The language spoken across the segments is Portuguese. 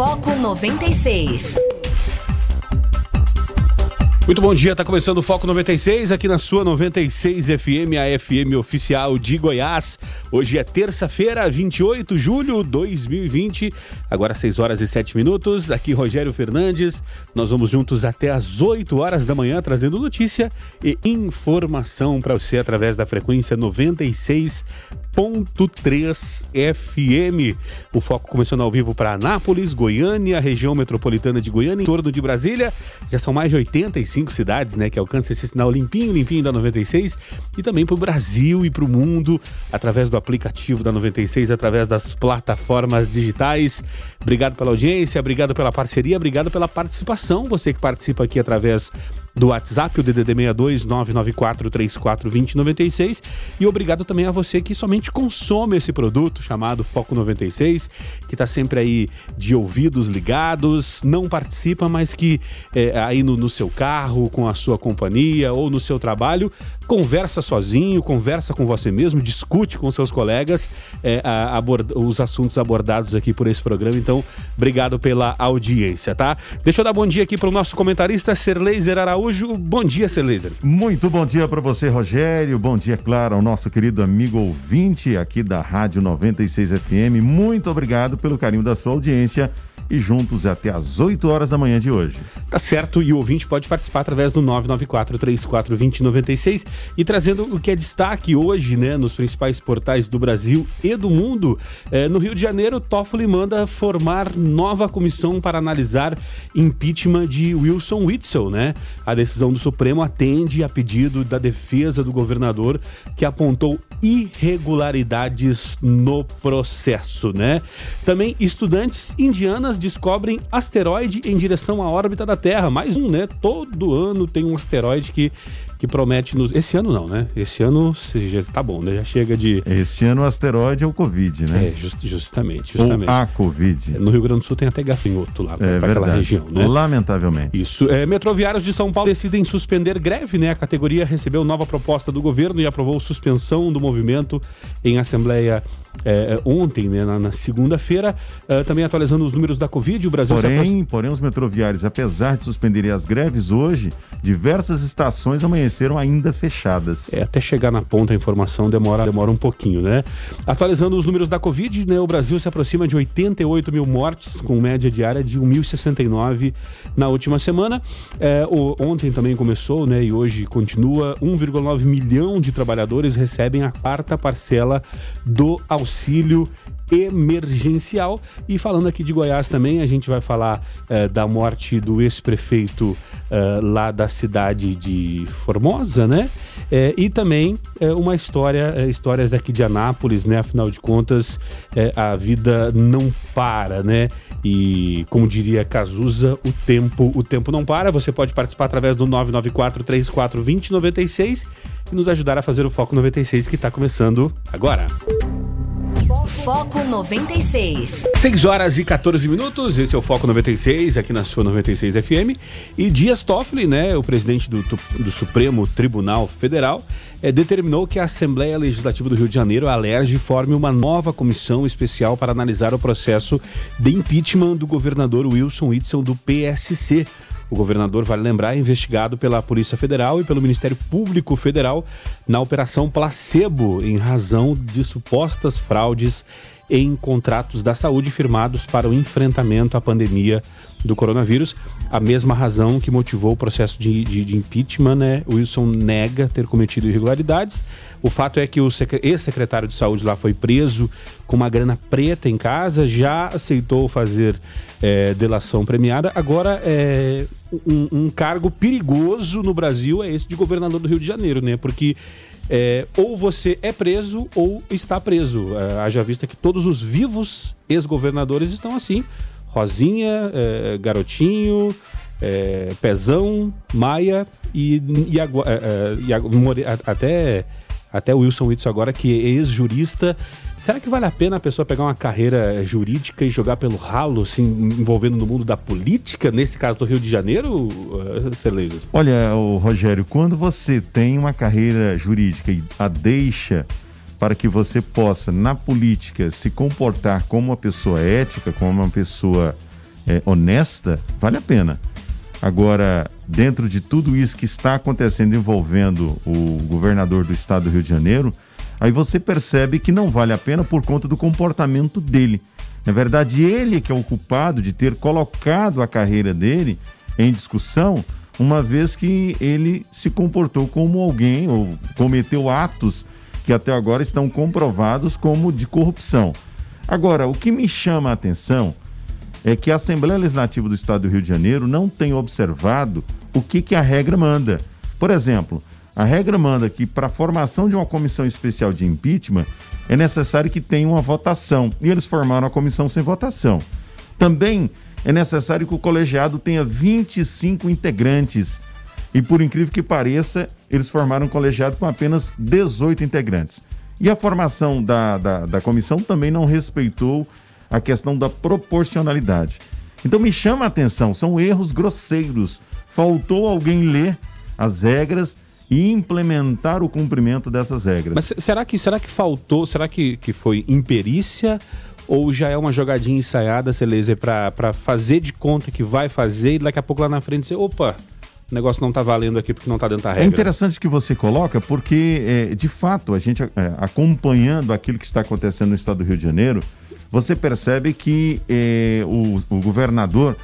Foco 96. Muito bom dia, tá começando o Foco 96 aqui na sua 96 FM, a FM oficial de Goiás. Hoje é terça-feira, 28 de julho de 2020, agora 6 horas e 7 minutos. Aqui Rogério Fernandes. Nós vamos juntos até as 8 horas da manhã trazendo notícia e informação para você através da frequência 96 101.3 FM. O foco começando ao vivo para Anápolis, Goiânia, região metropolitana de Goiânia, em torno de Brasília. Já são mais de 85 cidades, né, que alcançam esse sinal limpinho, limpinho da 96 e também para o Brasil e para o mundo através do aplicativo da 96, através das plataformas digitais. Obrigado pela audiência, obrigado pela parceria, obrigado pela participação. Você que participa aqui através do WhatsApp, o DDD 62 994 34 20 96. E obrigado também a você que somente consome esse produto chamado Foco 96, que está sempre aí de ouvidos ligados, não participa, mas que é, aí no, no seu carro, com a sua companhia ou no seu trabalho, conversa sozinho, conversa com você mesmo, discute com seus colegas é, a, os assuntos abordados aqui por esse programa. Então, obrigado pela audiência, tá? Deixa eu dar bom dia aqui para o nosso comentarista, Serleiser Araújo. Bom dia, Celeser. Muito bom dia para você, Rogério. Bom dia, claro, ao nosso querido amigo ouvinte aqui da Rádio 96 FM. Muito obrigado pelo carinho da sua audiência e juntos até às 8 horas da manhã de hoje. Tá certo, e o ouvinte pode participar através do 994-34-2096 e trazendo o que é destaque hoje, né, nos principais portais do Brasil e do mundo. É, no Rio de Janeiro, Toffoli manda formar nova comissão para analisar impeachment de Wilson Witzel, né? A decisão do Supremo atende a pedido da defesa do governador que apontou irregularidades no processo, né? Também estudantes indianas descobrem asteroide em direção à órbita da Terra. Mais um, né? Todo ano tem um asteroide que que promete nos. Esse ano não, né? Esse ano já tá bom, né? Já chega de. Esse ano o asteroide é o Covid, né? É, just, justamente, justamente. Ou a Covid. No Rio Grande do Sul tem até gafanhoto lá, é, para aquela região, né? Lamentavelmente. Isso. É, metroviários de São Paulo decidem suspender greve, né? A categoria recebeu nova proposta do governo e aprovou suspensão do movimento em Assembleia é, é, ontem, né, na, na segunda-feira, uh, também atualizando os números da Covid, o Brasil porém, porém, os metroviários, apesar de suspenderem as greves hoje, diversas estações amanheceram ainda fechadas. É, até chegar na ponta a informação demora, demora um pouquinho, né? Atualizando os números da Covid, né, o Brasil se aproxima de 88 mil mortes, com média diária de 1.069 na última semana. É, o, ontem também começou, né, e hoje continua, 1,9 milhão de trabalhadores recebem a quarta parcela do auxílio emergencial. E falando aqui de Goiás também, a gente vai falar uh, da morte do ex-prefeito uh, lá da cidade de Formosa, né? Uh, e também uma história, histórias aqui de Anápolis, né? Afinal de contas, a vida não para, né? E como diria Cazuza, o tempo, o tempo não para. Você pode participar através do 994 34 20 96 e nos ajudar a fazer o Foco 96 que está começando agora. Foco 96. 6 horas e 14 minutos. Esse é o Foco 96, aqui na sua 96 FM. E Dias Toffoli, né, o presidente do, do Supremo Tribunal Federal, é, determinou que a Assembleia Legislativa do Rio de Janeiro, a ALERJ, forme uma nova comissão especial para analisar o processo de impeachment do governador Wilson Whitson do PSC. O governador, vale lembrar, é investigado pela Polícia Federal e pelo Ministério Público Federal na Operação Placebo, em razão de supostas fraudes em contratos da saúde firmados para o enfrentamento à pandemia do coronavírus. A mesma razão que motivou o processo de, de, de impeachment, né? Wilson nega ter cometido irregularidades. O fato é que o ex-secretário de saúde lá foi preso com uma grana preta em casa, já aceitou fazer é, delação premiada. Agora, é, um, um cargo perigoso no Brasil é esse de governador do Rio de Janeiro, né? Porque é, ou você é preso ou está preso. É, haja vista que todos os vivos ex-governadores estão assim. Rosinha, é, Garotinho, é, Pezão, Maia e, e, é, é, e, até, até Wilson Witts agora, que é ex-jurista Será que vale a pena a pessoa pegar uma carreira jurídica e jogar pelo ralo, se envolvendo no mundo da política, nesse caso do Rio de Janeiro, uh, Celeza? Olha, Rogério, quando você tem uma carreira jurídica e a deixa para que você possa, na política, se comportar como uma pessoa ética, como uma pessoa é, honesta, vale a pena. Agora, dentro de tudo isso que está acontecendo envolvendo o governador do estado do Rio de Janeiro, aí você percebe que não vale a pena por conta do comportamento dele. Na verdade, ele que é o culpado de ter colocado a carreira dele em discussão, uma vez que ele se comportou como alguém ou cometeu atos que até agora estão comprovados como de corrupção. Agora, o que me chama a atenção é que a Assembleia Legislativa do Estado do Rio de Janeiro não tem observado o que, que a regra manda. Por exemplo, a regra manda que para a formação de uma comissão especial de impeachment é necessário que tenha uma votação. E eles formaram a comissão sem votação. Também é necessário que o colegiado tenha 25 integrantes. E por incrível que pareça, eles formaram um colegiado com apenas 18 integrantes. E a formação da, da, da comissão também não respeitou a questão da proporcionalidade. Então me chama a atenção, são erros grosseiros. Faltou alguém ler as regras e implementar o cumprimento dessas regras. Mas será que, será que faltou, será que, que foi imperícia ou já é uma jogadinha ensaiada, Celeste, para fazer de conta que vai fazer e daqui a pouco lá na frente você, opa, o negócio não está valendo aqui porque não está dentro da regra. É interessante que você coloca, porque, é, de fato, a gente é, acompanhando aquilo que está acontecendo no estado do Rio de Janeiro, você percebe que eh, o, o, governador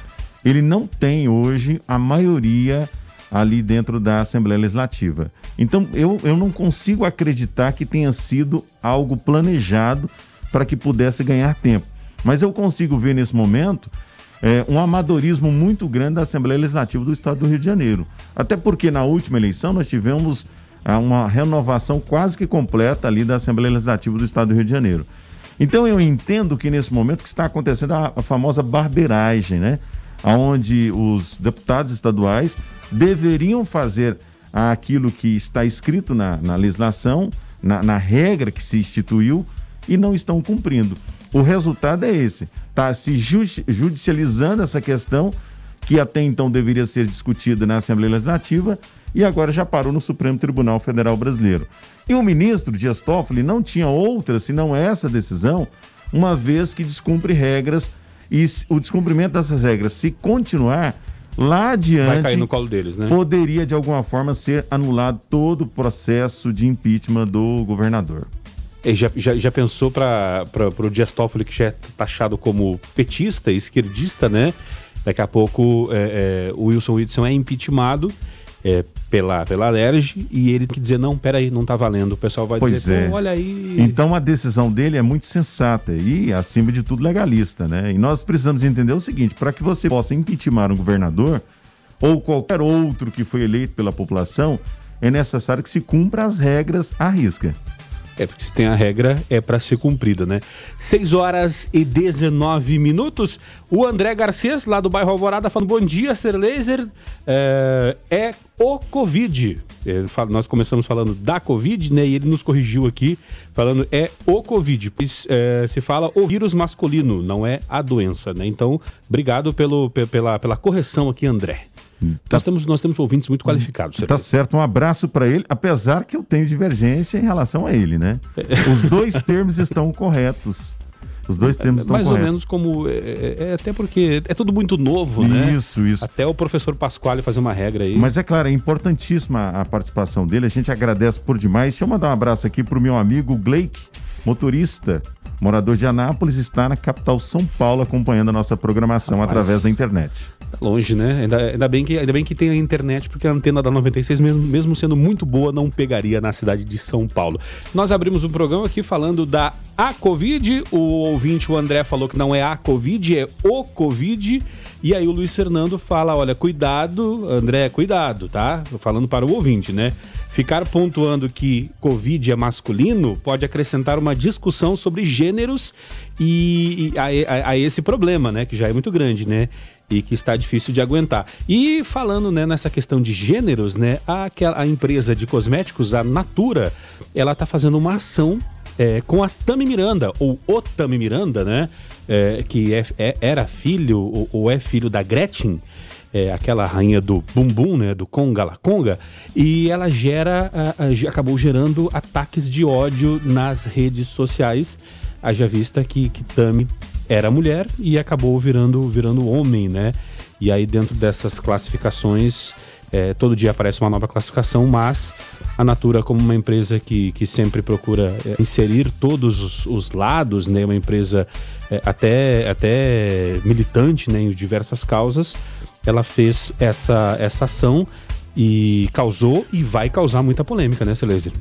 ele não tem hoje a maioria ali dentro da Assembleia Legislativa. Então eu, eu não consigo acreditar que tenha sido algo planejado para que pudesse ganhar tempo. Mas eu consigo ver nesse momento é, um amadorismo muito grande da Assembleia Legislativa do Estado do Rio de Janeiro. Até porque na última eleição nós tivemos ah, uma renovação quase que completa ali da Assembleia Legislativa do Estado do Rio de Janeiro. Então eu entendo que nesse momento que está acontecendo a, a famosa barbeiragem, né? Onde os deputados estaduais deveriam fazer aquilo que está escrito na, na legislação, na, na, regra que se instituiu, e não estão cumprindo. O resultado é esse: está se judicializando essa questão, que até então deveria ser discutida na Assembleia Legislativa, e agora já parou no Supremo Tribunal Federal Brasileiro. E o ministro Dias Toffoli não tinha outra senão essa decisão, uma vez que descumpre regras e o descumprimento dessas regras, se continuar lá adiante, deles, né? poderia de alguma forma ser anulado todo o processo de impeachment do governador. E já, já, já pensou para o Dias Toffoli, que já é taxado como petista, esquerdista, né? Daqui a pouco é, é, o Wilson Whitson é impeachmentado é, pela, pela Alerj e ele que dizer, não, peraí, não tá valendo. O pessoal vai pois dizer, é. olha aí. Então a decisão dele é muito sensata e, acima de tudo, legalista, né? E nós precisamos entender o seguinte: para que você possa impeachment um governador ou qualquer outro que foi eleito pela população, é necessário que se cumpra as regras à risca. É, porque se tem a regra, é para ser cumprida, né? 6 horas e 19 minutos. O André Garcês, lá do bairro Alvorada, falando: Bom dia, Ser Laser. É, é o Covid. Nós começamos falando da Covid, né? E ele nos corrigiu aqui, falando é o Covid. É, se fala o vírus masculino, não é a doença, né? Então, obrigado pelo, pela, pela correção aqui, André. Tá. Nós, temos, nós temos ouvintes muito qualificados. Tá certo, um abraço para ele, apesar que eu tenho divergência em relação a ele, né? Os dois termos estão corretos. Os dois termos estão Mais corretos. ou menos como. É, é, é, até porque é tudo muito novo, né? Isso, isso. Até o professor Pasquale fazer uma regra aí. Mas é claro, é importantíssima a participação dele. A gente agradece por demais. Deixa eu mandar um abraço aqui pro meu amigo Blake, motorista, morador de Anápolis, está na capital São Paulo acompanhando a nossa programação Rapaz. através da internet. Tá longe, né? Ainda, ainda, bem que, ainda bem que tem a internet, porque a antena da 96, mesmo, mesmo sendo muito boa, não pegaria na cidade de São Paulo. Nós abrimos um programa aqui falando da a Covid. O ouvinte, o André, falou que não é a Covid, é o Covid. E aí o Luiz Fernando fala: olha, cuidado, André, cuidado, tá? Falando para o ouvinte, né? Ficar pontuando que Covid é masculino pode acrescentar uma discussão sobre gêneros e, e a, a, a, esse problema, né? Que já é muito grande, né? E que está difícil de aguentar. E falando né, nessa questão de gêneros, né? A, a empresa de cosméticos, a Natura, ela está fazendo uma ação é, com a Tami Miranda, ou o Tami Miranda, né? É, que é, é, era filho ou, ou é filho da Gretchen é, aquela rainha do bumbum, né, do conga la conga, e ela gera, a, a, acabou gerando ataques de ódio nas redes sociais, haja vista que, que era mulher e acabou virando, virando homem, né? E aí dentro dessas classificações, é, todo dia aparece uma nova classificação, mas a Natura, como uma empresa que, que sempre procura é, inserir todos os, os, lados, né? Uma empresa é, até, até militante né? em diversas causas, ela fez essa, essa ação e causou e vai causar muita polêmica, né, Celeste?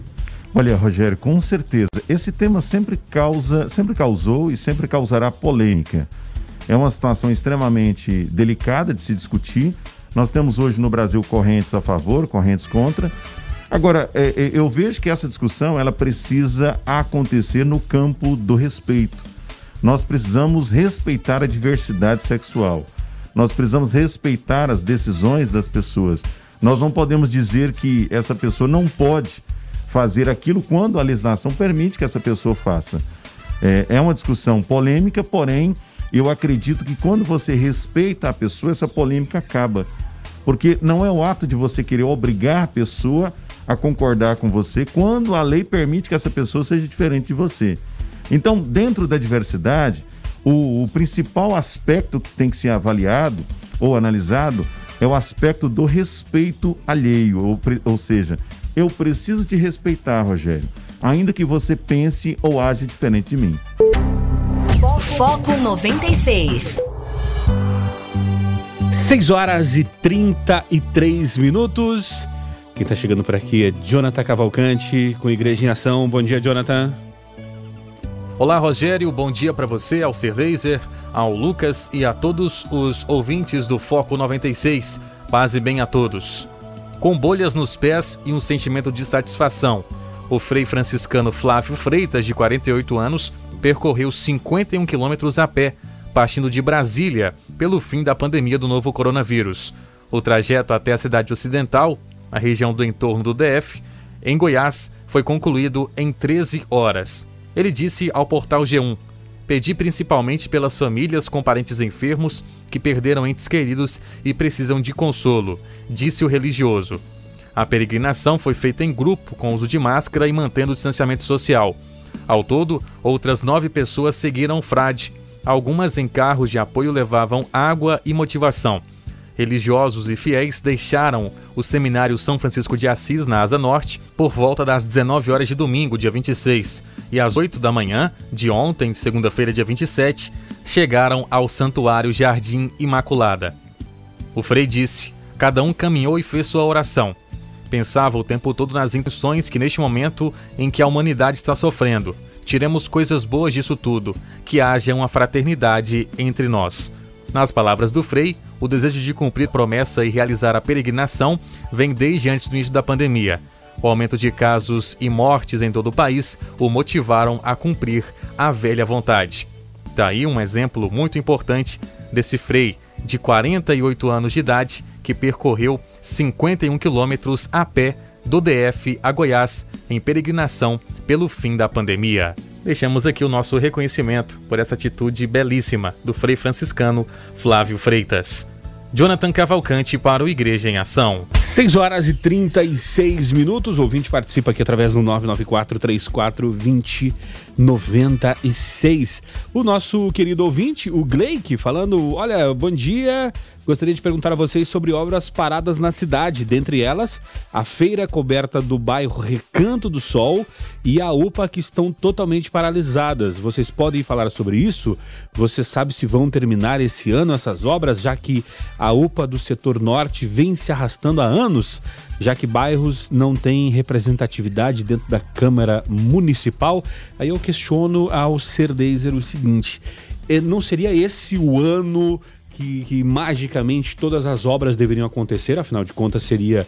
Olha, Rogério, com certeza. Esse tema sempre causa, sempre causou e sempre causará polêmica. É uma situação extremamente delicada de se discutir. Nós temos hoje no Brasil correntes a favor, correntes contra. Agora, é, é, eu vejo que essa discussão ela precisa acontecer no campo do respeito. Nós precisamos respeitar a diversidade sexual. Nós precisamos respeitar as decisões das pessoas. Nós não podemos dizer que essa pessoa não pode fazer aquilo quando a legislação permite que essa pessoa faça. É, é uma discussão polêmica, porém, eu acredito que quando você respeita a pessoa, essa polêmica acaba. Porque não é o ato de você querer obrigar a pessoa a concordar com você quando a lei permite que essa pessoa seja diferente de você. Então, dentro da diversidade, o, o principal aspecto que tem que ser avaliado ou analisado é o aspecto do respeito alheio, ou, ou seja, eu preciso te respeitar, Rogério, ainda que você pense ou age diferente de mim. Foco 96. 6 horas e 33 minutos. Quem está chegando por aqui é Jonathan Cavalcante, com Igreja em Ação. Bom dia, Jonathan. Olá, Rogério. Bom dia para você, ao Ser Laser, ao Lucas e a todos os ouvintes do Foco 96. Paz e bem a todos. Com bolhas nos pés e um sentimento de satisfação, o frei franciscano Flávio Freitas, de 48 anos, percorreu 51 quilômetros a pé, partindo de Brasília, pelo fim da pandemia do novo coronavírus. O trajeto até a cidade ocidental, a região do entorno do DF, em Goiás, foi concluído em 13 horas. Ele disse ao portal G1: Pedi principalmente pelas famílias com parentes enfermos que perderam entes queridos e precisam de consolo disse o religioso. A peregrinação foi feita em grupo, com uso de máscara e mantendo o distanciamento social. Ao todo, outras nove pessoas seguiram o frade. Algumas em carros de apoio levavam água e motivação. Religiosos e fiéis deixaram o seminário São Francisco de Assis, na Asa Norte, por volta das 19 horas de domingo, dia 26, e às 8 da manhã de ontem, segunda-feira, dia 27, chegaram ao Santuário Jardim Imaculada. O frei disse: Cada um caminhou e fez sua oração. Pensava o tempo todo nas intenções que, neste momento em que a humanidade está sofrendo, tiremos coisas boas disso tudo, que haja uma fraternidade entre nós. Nas palavras do Frei, o desejo de cumprir promessa e realizar a peregrinação vem desde antes do início da pandemia. O aumento de casos e mortes em todo o país o motivaram a cumprir a velha vontade. Daí um exemplo muito importante desse Frei, de 48 anos de idade, que percorreu 51 quilômetros a pé do DF a Goiás em peregrinação pelo fim da pandemia. Deixamos aqui o nosso reconhecimento por essa atitude belíssima do Frei franciscano Flávio Freitas. Jonathan Cavalcante para o Igreja em Ação. 6 horas e 36 minutos. O ouvinte participa aqui através do 994 34 20 96. O nosso querido ouvinte, o Gleik, falando: Olha, bom dia. Gostaria de perguntar a vocês sobre obras paradas na cidade, dentre elas a feira coberta do bairro Recanto do Sol e a UPA que estão totalmente paralisadas. Vocês podem falar sobre isso? Você sabe se vão terminar esse ano essas obras, já que a UPA do setor norte vem se arrastando há anos? já que bairros não têm representatividade dentro da Câmara Municipal. Aí eu questiono ao Cerdezer o seguinte: eh, não seria esse o ano que, que, magicamente todas as obras deveriam acontecer, afinal de contas seria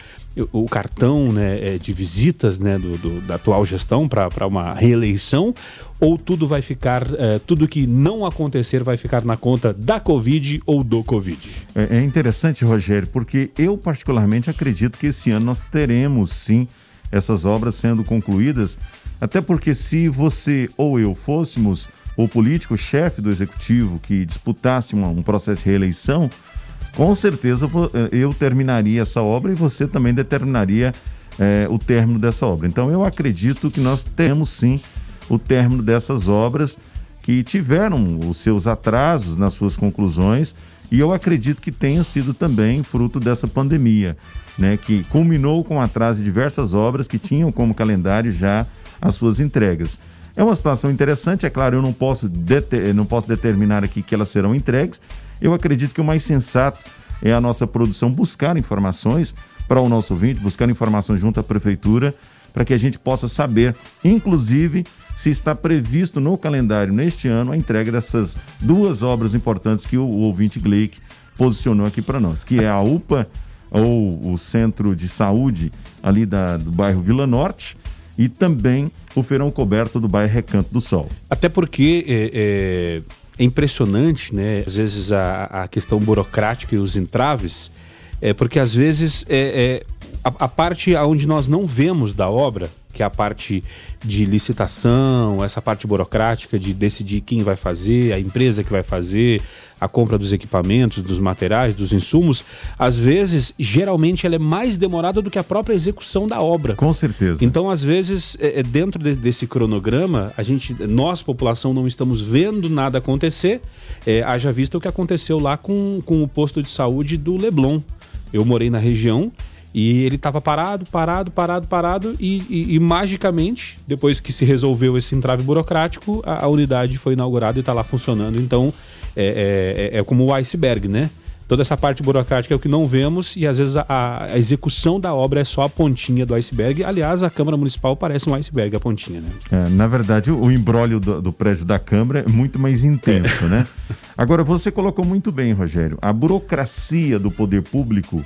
o, cartão né, é, de visitas né, do, do, da atual gestão para uma reeleição, ou tudo vai ficar, é, tudo que não acontecer vai ficar na conta da Covid ou do Covid? É, é interessante, Rogério, porque eu particularmente acredito que esse ano nós teremos sim essas obras sendo concluídas, até porque se você ou eu fôssemos o político chefe do executivo que disputasse uma, um processo de reeleição, com certeza eh, eu terminaria essa obra e você também determinaria é, o término dessa obra. Então eu acredito que nós temos sim o término dessas obras que tiveram os seus atrasos nas suas conclusões e eu acredito que tenha sido também fruto dessa pandemia, né, que culminou com o atraso de diversas obras que tinham como calendário já as suas entregas. É uma situação interessante, é claro, eu não posso, não posso determinar aqui que elas serão entregues. Eu acredito que o mais sensato é a nossa produção buscar informações para o nosso ouvinte, buscar informações junto à prefeitura, para que a gente possa saber, inclusive, se está previsto no calendário neste ano a entrega dessas duas obras importantes que o, o ouvinte Gleick posicionou aqui para nós, que é a UPA, ou o Centro de Saúde ali da, do bairro Vila Norte, e também o feirão coberto do bairro Recanto do Sol. Até porque é, é, é impressionante, né? Às vezes a, a, questão burocrática e os entraves, é porque às vezes é, é a, a parte onde nós não vemos da obra que é a parte de licitação, essa parte burocrática de decidir quem vai fazer, a empresa que vai fazer, a compra dos equipamentos, dos materiais, dos insumos, às vezes, geralmente, ela é mais demorada do que a própria execução da obra. Com certeza. Então, às vezes, é, é dentro de, desse cronograma, a gente, nós, população, não estamos vendo nada acontecer. É, haja vista o que aconteceu lá com, com o posto de saúde do Leblon. Eu morei na região e ele estava parado, parado, parado, parado, e, e, e, magicamente, depois que se resolveu esse entrave burocrático, a, a unidade foi inaugurada e está lá funcionando. Então, é, é, é, é, como o iceberg, né? Toda essa parte burocrática é o que não vemos e às vezes a, a, execução da obra é só a pontinha do iceberg. Aliás, a Câmara Municipal parece um iceberg, a pontinha, né? É, na verdade, o embrólio do, do, prédio da Câmara é muito mais intenso, é. né? Agora, você colocou muito bem, Rogério, a burocracia do poder público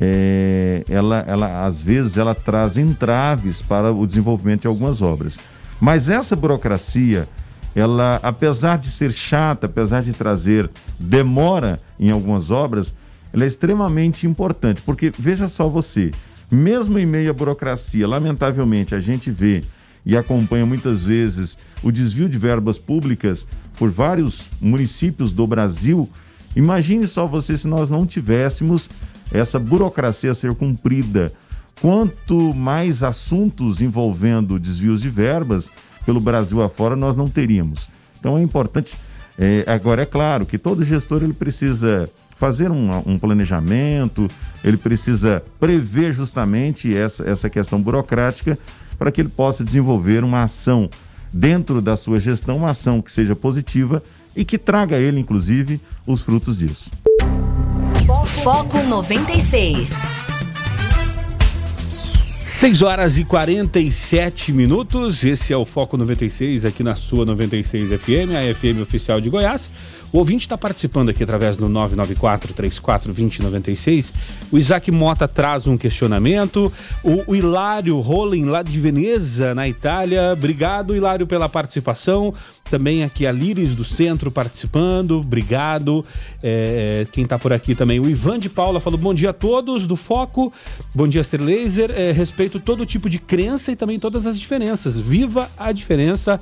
é, ela, ela às vezes ela traz entraves para o desenvolvimento de algumas obras. Mas essa burocracia, ela, apesar de ser chata, apesar de trazer demora em algumas obras, ela é extremamente importante, porque veja só você, mesmo em meio à burocracia, lamentavelmente a gente vê e acompanha muitas vezes o desvio de verbas públicas por vários municípios do Brasil. Imagine só você se nós não tivéssemos essa burocracia ser cumprida. Quanto mais assuntos envolvendo desvios de verbas pelo Brasil afora, nós não teríamos. Então é importante. É, agora, é claro que todo gestor ele precisa fazer um, um, planejamento, ele precisa prever justamente essa, essa questão burocrática para que ele possa desenvolver uma ação dentro da sua gestão, uma ação que seja positiva e que traga a ele, inclusive, os frutos disso. Foco 96. 6 horas e 47 minutos. Esse é o Foco 96 aqui na sua 96 FM, a FM oficial de Goiás. O ouvinte está participando aqui através do 994 34 2096. O Isaac Mota traz um questionamento. O, o Hilário Rolling, lá de Veneza, na Itália. Obrigado, Hilário, pela participação. Também aqui a Líris do Centro participando, obrigado. É, quem está por aqui também, o Ivan de Paula falou: bom dia a todos do Foco, bom dia, Ser Laser. É, respeito todo tipo de crença e também todas as diferenças. Viva a diferença.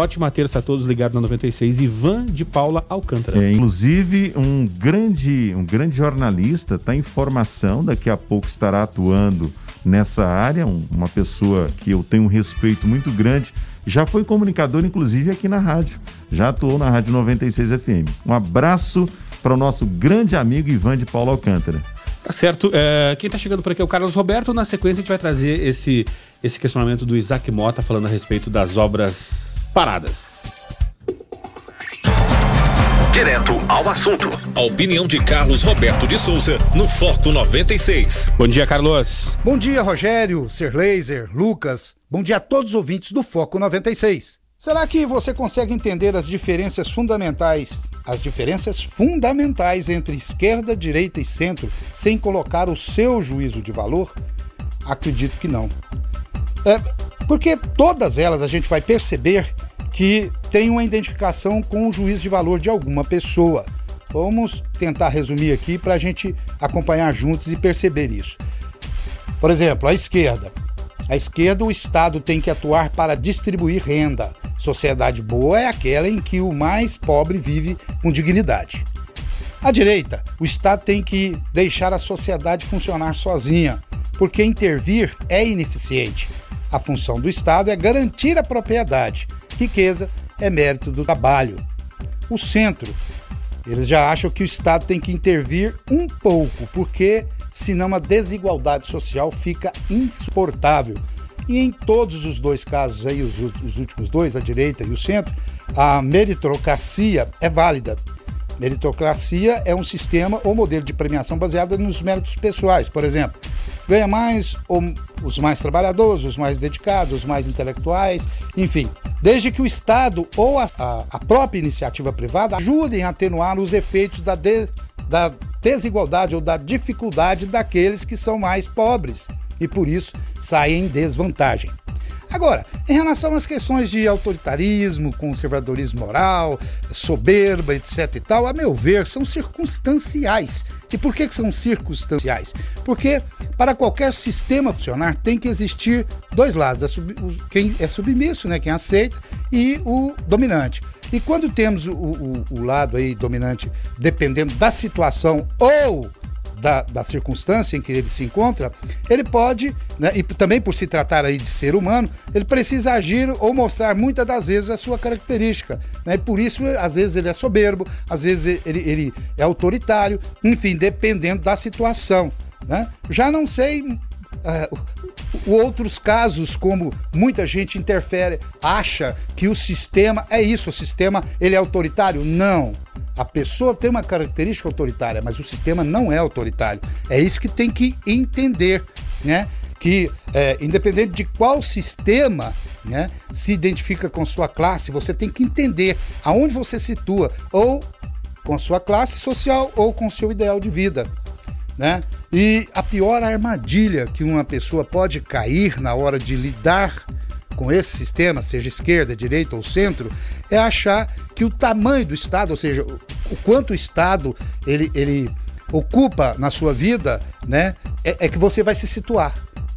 Ótima terça a todos ligados na 96. Ivan de Paula Alcântara. É, inclusive, um grande, um grande jornalista está em formação, daqui a pouco estará atuando nessa área, um, uma pessoa que eu tenho um respeito muito grande, já foi comunicador, inclusive, aqui na rádio. Já atuou na Rádio 96 FM. Um abraço para o nosso grande amigo Ivan de Paulo Alcântara. Tá certo. É, quem está chegando por aqui é o Carlos Roberto. Na sequência, a gente vai trazer esse, esse questionamento do Isaac Mota falando a respeito das obras paradas. Direto ao assunto. A opinião de Carlos Roberto de Souza no Foco 96. Bom dia, Carlos. Bom dia, Rogério, Sir Laser, Lucas. Bom dia a todos os ouvintes do Foco 96. Será que você consegue entender as diferenças fundamentais, as diferenças fundamentais entre esquerda, direita e centro, sem colocar o seu juízo de valor? Acredito que não. É, porque todas elas a gente vai perceber que tem uma identificação com o juízo de valor de alguma pessoa. Vamos tentar resumir aqui para a gente acompanhar juntos e perceber isso. Por exemplo, a esquerda. A esquerda, o Estado tem que atuar para distribuir renda. Sociedade boa é aquela em que o mais pobre vive com dignidade. A direita, o Estado tem que deixar a sociedade funcionar sozinha, porque intervir é ineficiente. A função do Estado é garantir a propriedade, riqueza é mérito do trabalho. O centro, eles já acham que o Estado tem que intervir um pouco, porque senão a desigualdade social fica insuportável. E em todos os dois casos aí, os, os últimos dois, a direita e o centro, a meritocracia é válida. Meritocracia é um sistema ou modelo de premiação baseado nos méritos pessoais. Por exemplo, ganha mais os mais trabalhadores, os mais dedicados, os mais intelectuais, enfim. Desde que o Estado ou a, a, própria iniciativa privada ajudem a atenuar os efeitos da, de, da desigualdade ou da dificuldade daqueles que são mais pobres e por isso saem em desvantagem. Agora, em relação às questões de autoritarismo, conservadorismo moral, soberba, etc e tal, a meu ver, são circunstanciais. E por que, que são circunstanciais? Porque para qualquer sistema funcionar tem que existir dois lados, quem é submisso, né, quem aceita, e o dominante. E quando temos o, o, o lado aí dominante, dependendo da situação ou da, da, circunstância em que ele se encontra, ele pode, né, e também por se tratar aí de ser humano, ele precisa agir ou mostrar muitas das vezes a sua característica. Né, e por isso, às vezes, ele é soberbo, às vezes ele, ele é autoritário, enfim, dependendo da situação. Né? Já não sei Uh, outros casos, como muita gente interfere, acha que o sistema é isso, o sistema ele é autoritário. Não. A pessoa tem uma característica autoritária, mas o sistema não é autoritário. É isso que tem que entender, né? Que é, independente de qual sistema né, se identifica com sua classe, você tem que entender aonde você situa, ou com a sua classe social ou com seu ideal de vida. Né? E a pior armadilha que uma pessoa pode cair na hora de lidar com esse sistema, seja esquerda, direita ou centro, é achar que o tamanho do Estado, ou seja, o quanto o Estado ele, ele ocupa na sua vida, né, é, é que você vai se situar.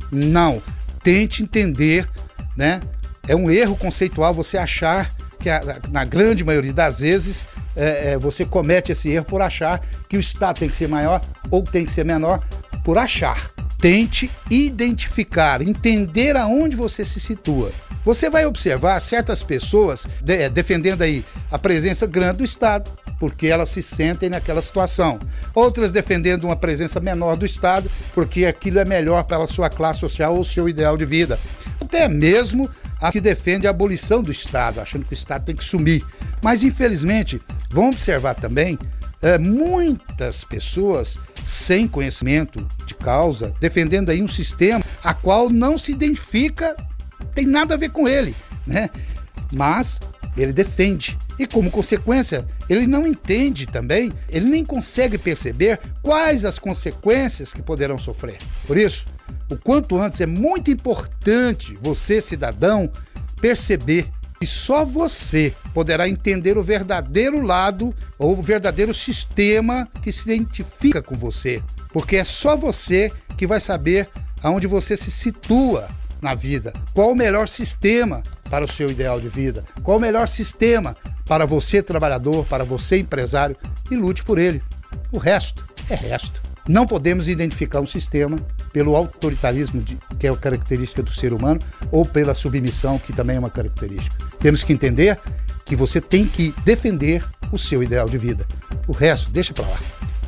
Não. Tente entender, né? É um erro conceitual você achar que, a, na grande maioria das vezes, é, é, você comete esse erro por achar que o Estado tem que ser maior ou tem que ser menor, por achar. Tente identificar, entender aonde você se situa. Você vai observar certas pessoas de, é, defendendo aí a presença grande do Estado, porque elas se sentem naquela situação. Outras defendendo uma presença menor do Estado, porque aquilo é melhor para a sua classe social ou seu ideal de vida. Até mesmo a que defende a abolição do Estado, achando que o Estado tem que sumir. Mas, infelizmente, vão observar também é, muitas pessoas sem conhecimento de causa, defendendo aí um sistema a qual não se identifica, tem nada a ver com ele, né? Mas ele defende. E como consequência, ele não entende também, ele nem consegue perceber quais as consequências que poderão sofrer. Por isso, o quanto antes é muito importante você, cidadão, perceber e só você poderá entender o verdadeiro lado ou o verdadeiro sistema que se identifica com você. Porque é só você que vai saber aonde você se situa na vida. Qual o melhor sistema para o seu ideal de vida? Qual o melhor sistema para você, trabalhador, para você, empresário? E lute por ele. O resto é resto. Não podemos identificar um sistema pelo autoritarismo, de, que é a característica do ser humano, ou pela submissão, que também é uma característica. Temos que entender que você tem que defender o seu ideal de vida. O resto, deixa para lá.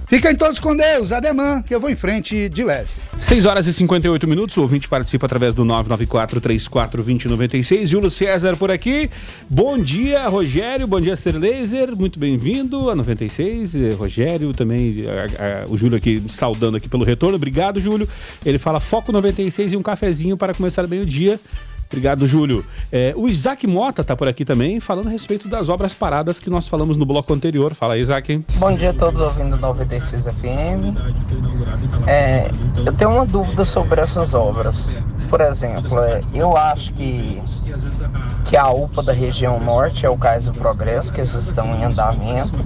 Fiquem todos com Deus, ademã, que eu vou em frente de leve. 6 horas e 58 minutos, o ouvinte participa através do 994-34-2096. Júlio César por aqui. Bom dia, Rogério, bom dia, Ser Laser, muito bem-vindo a 96. Eh, Rogério também, a, a, o Júlio aqui saudando aqui pelo retorno. Obrigado, Júlio. Ele fala Foco 96 e um cafezinho para começar bem o dia. Obrigado, Júlio. É, o Isaac Mota está por aqui também, falando a respeito das obras paradas que nós falamos no bloco anterior. Fala aí, Isaac. Bom dia a todos ouvindo 96 FM. É, eu tenho uma dúvida sobre essas obras. Por exemplo, é, eu acho que, que a UPA da região norte é o Cais do Progresso, que eles estão em andamento.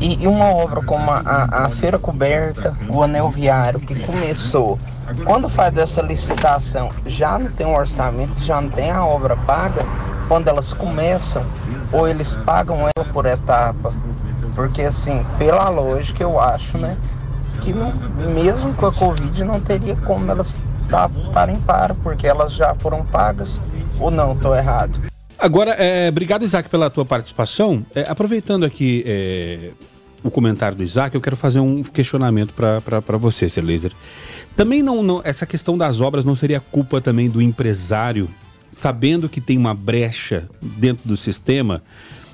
E, e uma obra como a, a, a Feira Coberta, o Anel Viário, que começou quando faz essa licitação, já não tem um orçamento, já não tem a obra paga, quando elas começam, ou eles pagam ela por etapa. Porque assim, pela lógica eu acho, né? Que não, mesmo com a Covid não teria como elas estarem para, porque elas já foram pagas ou não, estou errado. Agora, é, obrigado, Isaac, pela tua participação. É, aproveitando aqui é, o comentário do Isaac, eu quero fazer um questionamento para você, Sr. Também não, não, essa questão das obras não seria culpa também do empresário, sabendo que tem uma brecha dentro do sistema?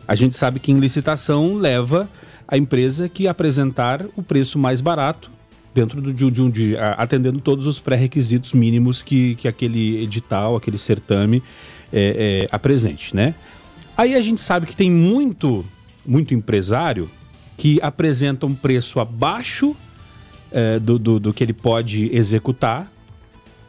A gente sabe que em licitação leva a empresa que apresentar o preço mais barato dentro do, de, um de, atendendo todos os pré-requisitos mínimos que, que aquele edital, aquele certame é, é, apresente, né? Aí a gente sabe que tem muito, muito empresário que apresenta um preço abaixo é, do, do, do, que ele pode executar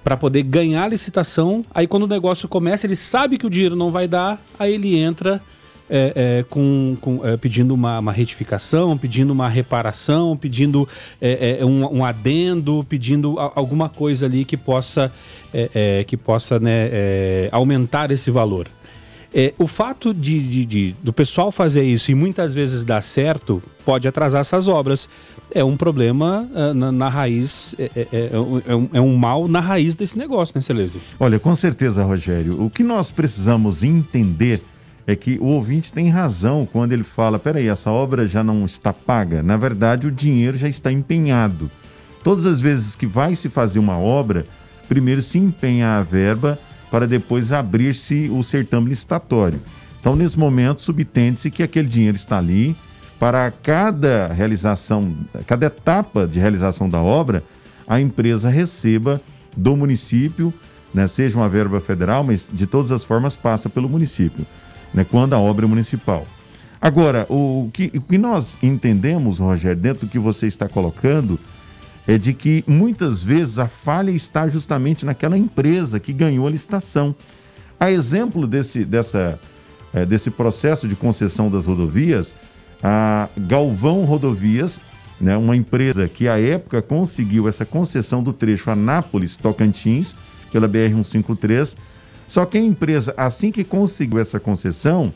para poder ganhar a licitação. Aí quando o negócio começa, ele sabe que o dinheiro não vai dar, aí ele entra é, é, com, com é, pedindo uma, uma, retificação, pedindo uma reparação, pedindo é, é, um, um, adendo, pedindo alguma coisa ali que possa, é, que possa né, aumentar esse valor. o fato de, de, de, do pessoal fazer isso e muitas vezes dar certo pode atrasar essas obras. É um problema na, na, raiz, é, um, é, um, mal na raiz desse negócio, né, Celeste? Olha, com certeza, Rogério. O que nós precisamos entender é que o ouvinte tem razão quando ele fala: peraí, essa obra já não está paga. Na verdade, o dinheiro já está empenhado. Todas as vezes que vai se fazer uma obra, primeiro se empenha a verba para depois abrir-se o certame licitatório. Então, nesse momento, subtende-se que aquele dinheiro está ali para cada realização, cada etapa de realização da obra, a empresa receba do município, né, seja uma verba federal, mas de todas as formas passa pelo município né, quando a obra é municipal. Agora, o que, o que nós entendemos, Rogério, dentro do que você está colocando, é de que muitas vezes a falha está justamente naquela empresa que ganhou a licitação. A exemplo desse, dessa, é, desse processo de concessão das rodovias, a Galvão Rodovias, né, uma empresa que à época conseguiu essa concessão do trecho Anápolis-Tocantins, pela BR-153, só que a empresa, assim que conseguiu essa concessão,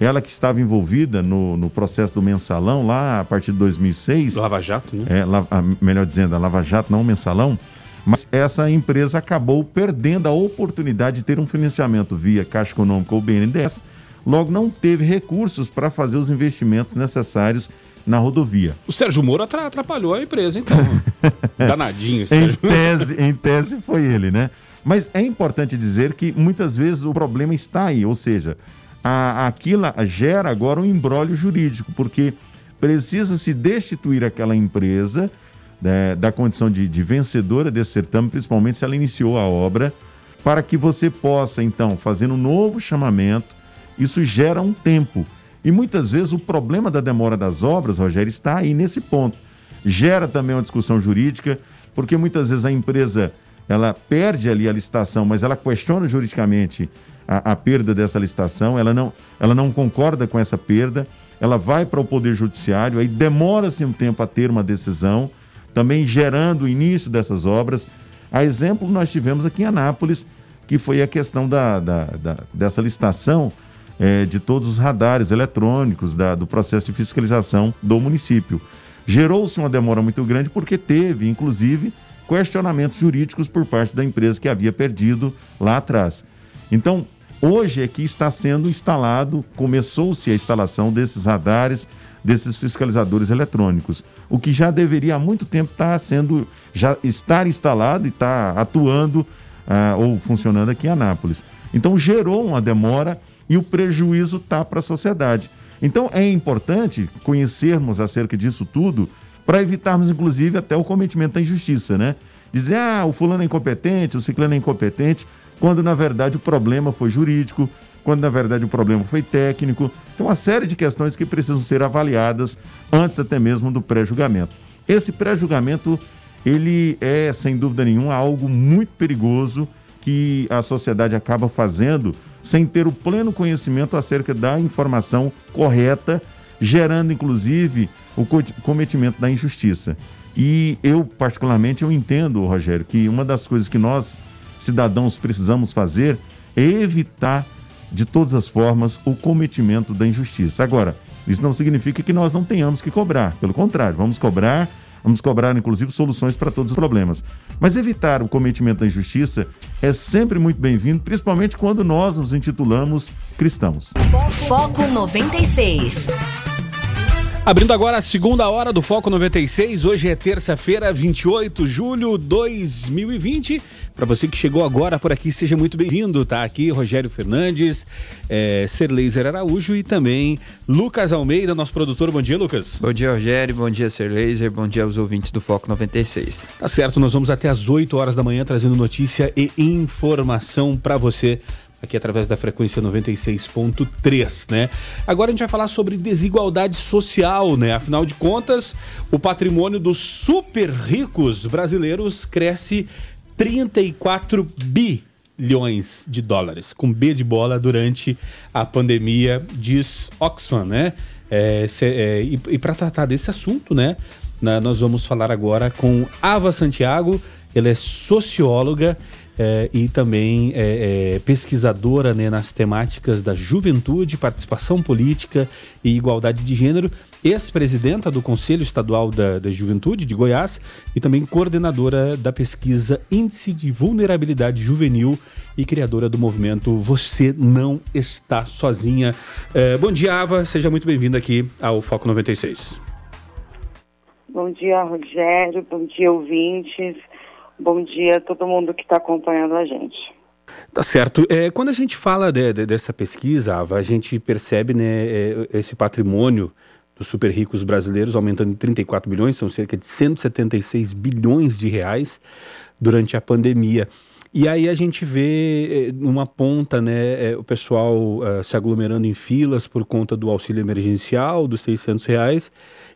ela que estava envolvida no, no processo do mensalão lá a partir de 2006. Lava Jato, né? É, la, melhor dizendo, a Lava Jato, não o mensalão. Mas essa empresa acabou perdendo a oportunidade de ter um financiamento via Caixa Econômica ou BNDES, logo não teve recursos para fazer os investimentos necessários na rodovia. O Sérgio Moro atrapalhou a empresa, então. Danadinho, Sérgio. em, tese, em tese foi ele, né? Mas é importante dizer que muitas vezes o problema está aí, ou seja, a, aquilo gera agora um embrólio jurídico, porque precisa se destituir aquela empresa né, da condição de, de vencedora desse certame, principalmente se ela iniciou a obra, para que você possa, então, fazer um novo chamamento. Isso gera um tempo. E muitas vezes o problema da demora das obras, Rogério, está aí nesse ponto. Gera também uma discussão jurídica, porque muitas vezes a empresa ela perde ali a licitação, mas ela questiona juridicamente a, a perda dessa licitação, ela não, ela não concorda com essa perda, ela vai para o Poder Judiciário, aí demora-se um tempo a ter uma decisão, também gerando o início dessas obras. A exemplo, nós tivemos aqui em Anápolis, que foi a questão da, da, da dessa licitação é, de todos os radares eletrônicos, da, do processo de fiscalização do município. Gerou-se uma demora muito grande porque teve, inclusive, questionamentos jurídicos por parte da empresa que havia perdido lá atrás. Então, hoje é que está sendo instalado, começou-se a instalação desses radares, desses fiscalizadores eletrônicos, o que já deveria há muito tempo estar sendo, já estar instalado e estar atuando ah, ou funcionando aqui em Anápolis. Então gerou uma demora e o prejuízo está para a sociedade. Então é importante conhecermos acerca disso tudo para evitarmos, inclusive, até o cometimento da injustiça, né? Dizer, ah, o fulano é incompetente, o ciclano é incompetente, quando na verdade o problema foi jurídico, quando na verdade o problema foi técnico. Tem uma série de questões que precisam ser avaliadas antes até mesmo do pré-julgamento. Esse pré-julgamento, ele é, sem dúvida nenhuma, algo muito perigoso que a sociedade acaba fazendo sem ter o pleno conhecimento acerca da informação correta, gerando inclusive o cometimento da injustiça. E eu, particularmente, eu entendo, Rogério, que uma das coisas que nós, cidadãos, precisamos fazer é evitar, de todas as formas, o cometimento da injustiça. Agora, isso não significa que nós não tenhamos que cobrar. Pelo contrário, vamos cobrar Vamos cobrar, inclusive, soluções para todos os problemas. Mas evitar o cometimento da injustiça é sempre muito bem-vindo, principalmente quando nós nos intitulamos cristãos. Foco 96. Abrindo agora a segunda hora do Foco 96. Hoje é terça-feira, 28 de julho de 2020. Para você que chegou agora por aqui, seja muito bem-vindo. Tá aqui Rogério Fernandes, é, Serleiser Araújo e também Lucas Almeida, nosso produtor. Bom dia, Lucas. Bom dia, Rogério. Bom dia, Serleiser. Bom dia aos ouvintes do Foco 96. Tá certo, nós vamos até às 8 horas da manhã trazendo notícia e informação para você aqui através da frequência 96.3, né? Agora a gente vai falar sobre desigualdade social, né? Afinal de contas, o patrimônio dos super ricos brasileiros cresce 34 bilhões de dólares, com B de bola durante a pandemia, diz Oxfam, né? É, é, e, e para tratar desse assunto, né? nós vamos falar agora com Ava Santiago, ela é socióloga é, e também é, é, pesquisadora né, nas temáticas da juventude, participação política e igualdade de gênero, ex-presidenta do Conselho Estadual da, da, Juventude de Goiás e também coordenadora da pesquisa Índice de Vulnerabilidade Juvenil e criadora do movimento Você Não Está Sozinha. É, bom dia, Ava, seja muito bem-vinda aqui ao Foco 96. Bom dia, Rogério, bom dia, ouvintes. Bom dia a todo mundo que está acompanhando a gente. Tá certo. É, quando a gente fala de, de, dessa pesquisa, Ava, a gente percebe né, é, esse patrimônio dos super ricos brasileiros aumentando em 34 bilhões, são cerca de 176 bilhões de reais durante a pandemia. E aí a gente vê numa ponta né, é, o pessoal uh, se aglomerando em filas por conta do auxílio emergencial dos 600 reais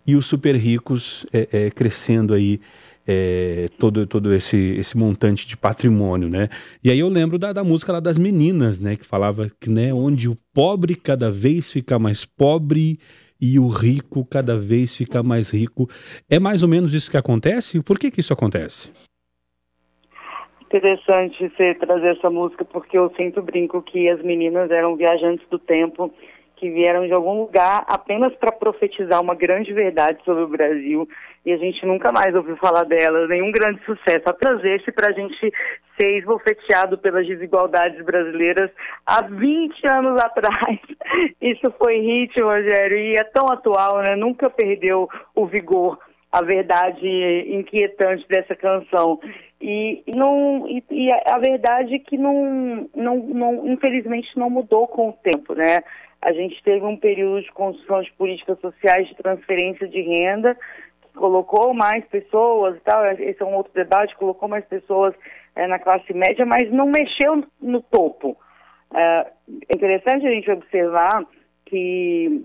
e os super ricos é, é, crescendo aí é, todo, todo esse, esse montante de patrimônio, né? E aí eu lembro da, da música lá das meninas, né? Que falava que, né, onde o pobre cada vez fica mais pobre e o rico cada vez fica mais rico. É mais ou menos isso que acontece? Por que que isso acontece? Interessante você trazer essa música, porque eu sempre brinco que as meninas eram viajantes do tempo que vieram de algum lugar apenas para profetizar uma grande verdade sobre o Brasil e a gente nunca mais ouviu falar delas, nenhum grande sucesso. Apenas esse para a gente ser esbofeteado pelas desigualdades brasileiras há 20 anos atrás. Isso foi hit, Rogério, e é tão atual, né? Nunca perdeu o vigor a verdade inquietante dessa canção. E, não, e, e, a verdade é que não, não, não, infelizmente não mudou com o tempo, né? A gente teve um período de construção de políticas sociais de transferência de renda, colocou mais pessoas e tal, esse é um outro debate, colocou mais pessoas é, na classe média, mas não mexeu no topo. É, é interessante a gente observar que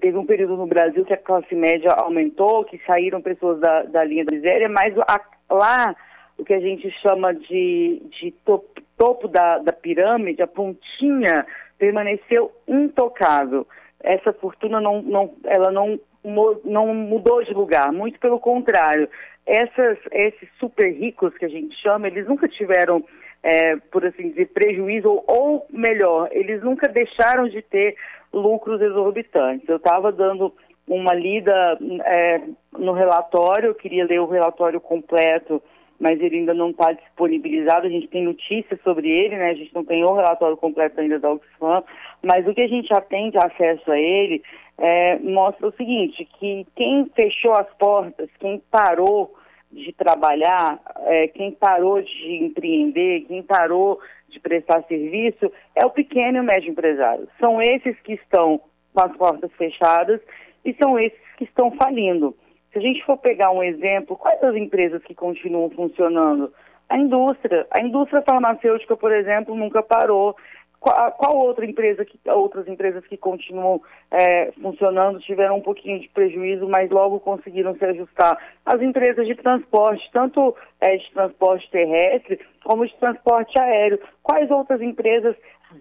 teve um período no Brasil que a classe média aumentou, que saíram pessoas da, da linha da miséria, mas a, lá o que a gente chama de, de topo, topo da, da pirâmide, a pontinha permaneceu intocável. Essa fortuna não, não, ela não, não mudou de lugar, muito pelo contrário. Essas, esses super ricos que a gente chama, eles nunca tiveram, é, por assim dizer, prejuízo, ou, melhor, eles nunca deixaram de ter lucros exorbitantes. Eu estava dando uma lida é, no relatório, eu queria ler o relatório completo mas ele ainda não está disponibilizado. A gente tem notícias sobre ele, né? A gente não tem o relatório completo ainda da Oxfam, mas o que a gente já tem de acesso a ele é, mostra o seguinte, que quem fechou as portas, quem parou de trabalhar, é, quem parou de empreender, quem parou de prestar serviço, é o pequeno e o médio empresário. São esses que estão com as portas fechadas e são esses que estão falindo. Se a gente for pegar um exemplo, quais as empresas que continuam funcionando? A indústria. A indústria farmacêutica, por exemplo, nunca parou. Qual, qual outra empresa que outras empresas que continuam é, funcionando tiveram um pouquinho de prejuízo, mas logo conseguiram se ajustar? As empresas de transporte, tanto é, de transporte terrestre como de transporte aéreo. Quais outras empresas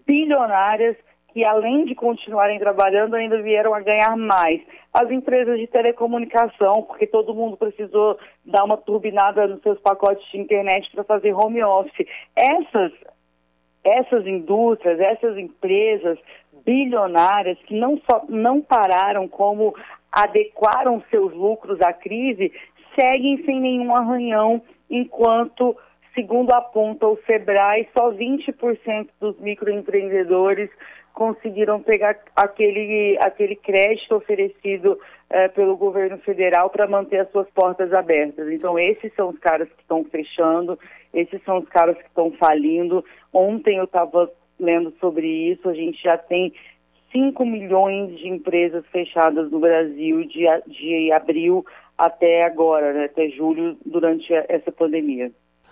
bilionárias que além de continuarem trabalhando, ainda vieram a ganhar mais. As empresas de telecomunicação, porque todo mundo precisou dar uma turbinada nos seus pacotes de internet para fazer home office. Essas, essas indústrias, essas empresas bilionárias que não só não pararam como adequaram seus lucros à crise, seguem sem nenhum arranhão, enquanto, segundo aponta o Sebrae, só 20% dos microempreendedores conseguiram pegar aquele, aquele crédito oferecido eh, pelo governo federal para manter as suas portas abertas. Então, esses são os caras que estão fechando, esses são os caras que estão falindo. Ontem eu estava lendo sobre isso, a gente já tem 5 milhões de empresas fechadas no Brasil de, de abril até agora, né, até julho, durante essa pandemia.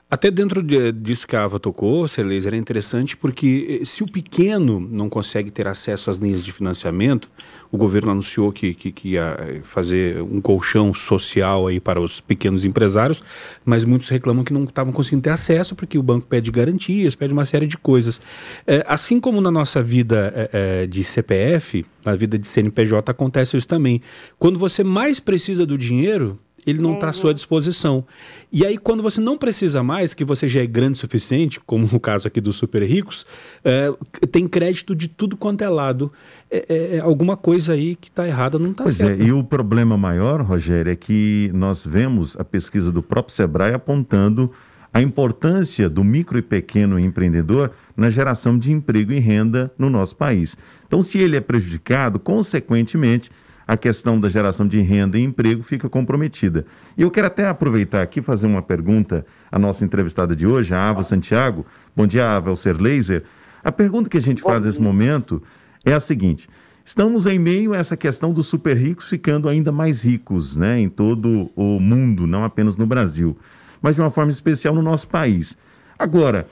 Até dentro de, disso que a Ava tocou, Celeza, era interessante porque eh, se o pequeno não consegue ter acesso às linhas de financiamento, o governo anunciou que, que, que ia eh, fazer um colchão social aí para os pequenos empresários, mas muitos reclamam que não estavam conseguindo ter acesso porque o banco pede garantias, pede uma série de coisas. É, assim como na nossa vida é, de CPF, na vida de CNPJ acontece isso também. Quando você mais precisa do dinheiro, ele não está uhum. à sua disposição. E aí, quando você não precisa mais, que você já é grande o suficiente, como no caso aqui dos super ricos, é, tem crédito de tudo quanto é lado. É, é, é alguma coisa aí que está errada não está é, e o problema maior, Rogério, é que nós vemos a pesquisa do próprio Sebrae apontando a importância do micro e pequeno empreendedor na geração de emprego e renda no nosso país. Então, se ele é prejudicado, consequentemente, a questão da geração de renda e emprego fica comprometida. E eu quero até aproveitar aqui fazer uma pergunta à nossa entrevistada de hoje, a Ava Santiago. Bom dia, Ava, o Ser Laser. A pergunta que a gente faz nesse momento é a seguinte: estamos em meio a essa questão dos super ricos ficando ainda mais ricos, né, em todo o mundo, não apenas no Brasil, mas de uma forma especial no nosso país. Agora,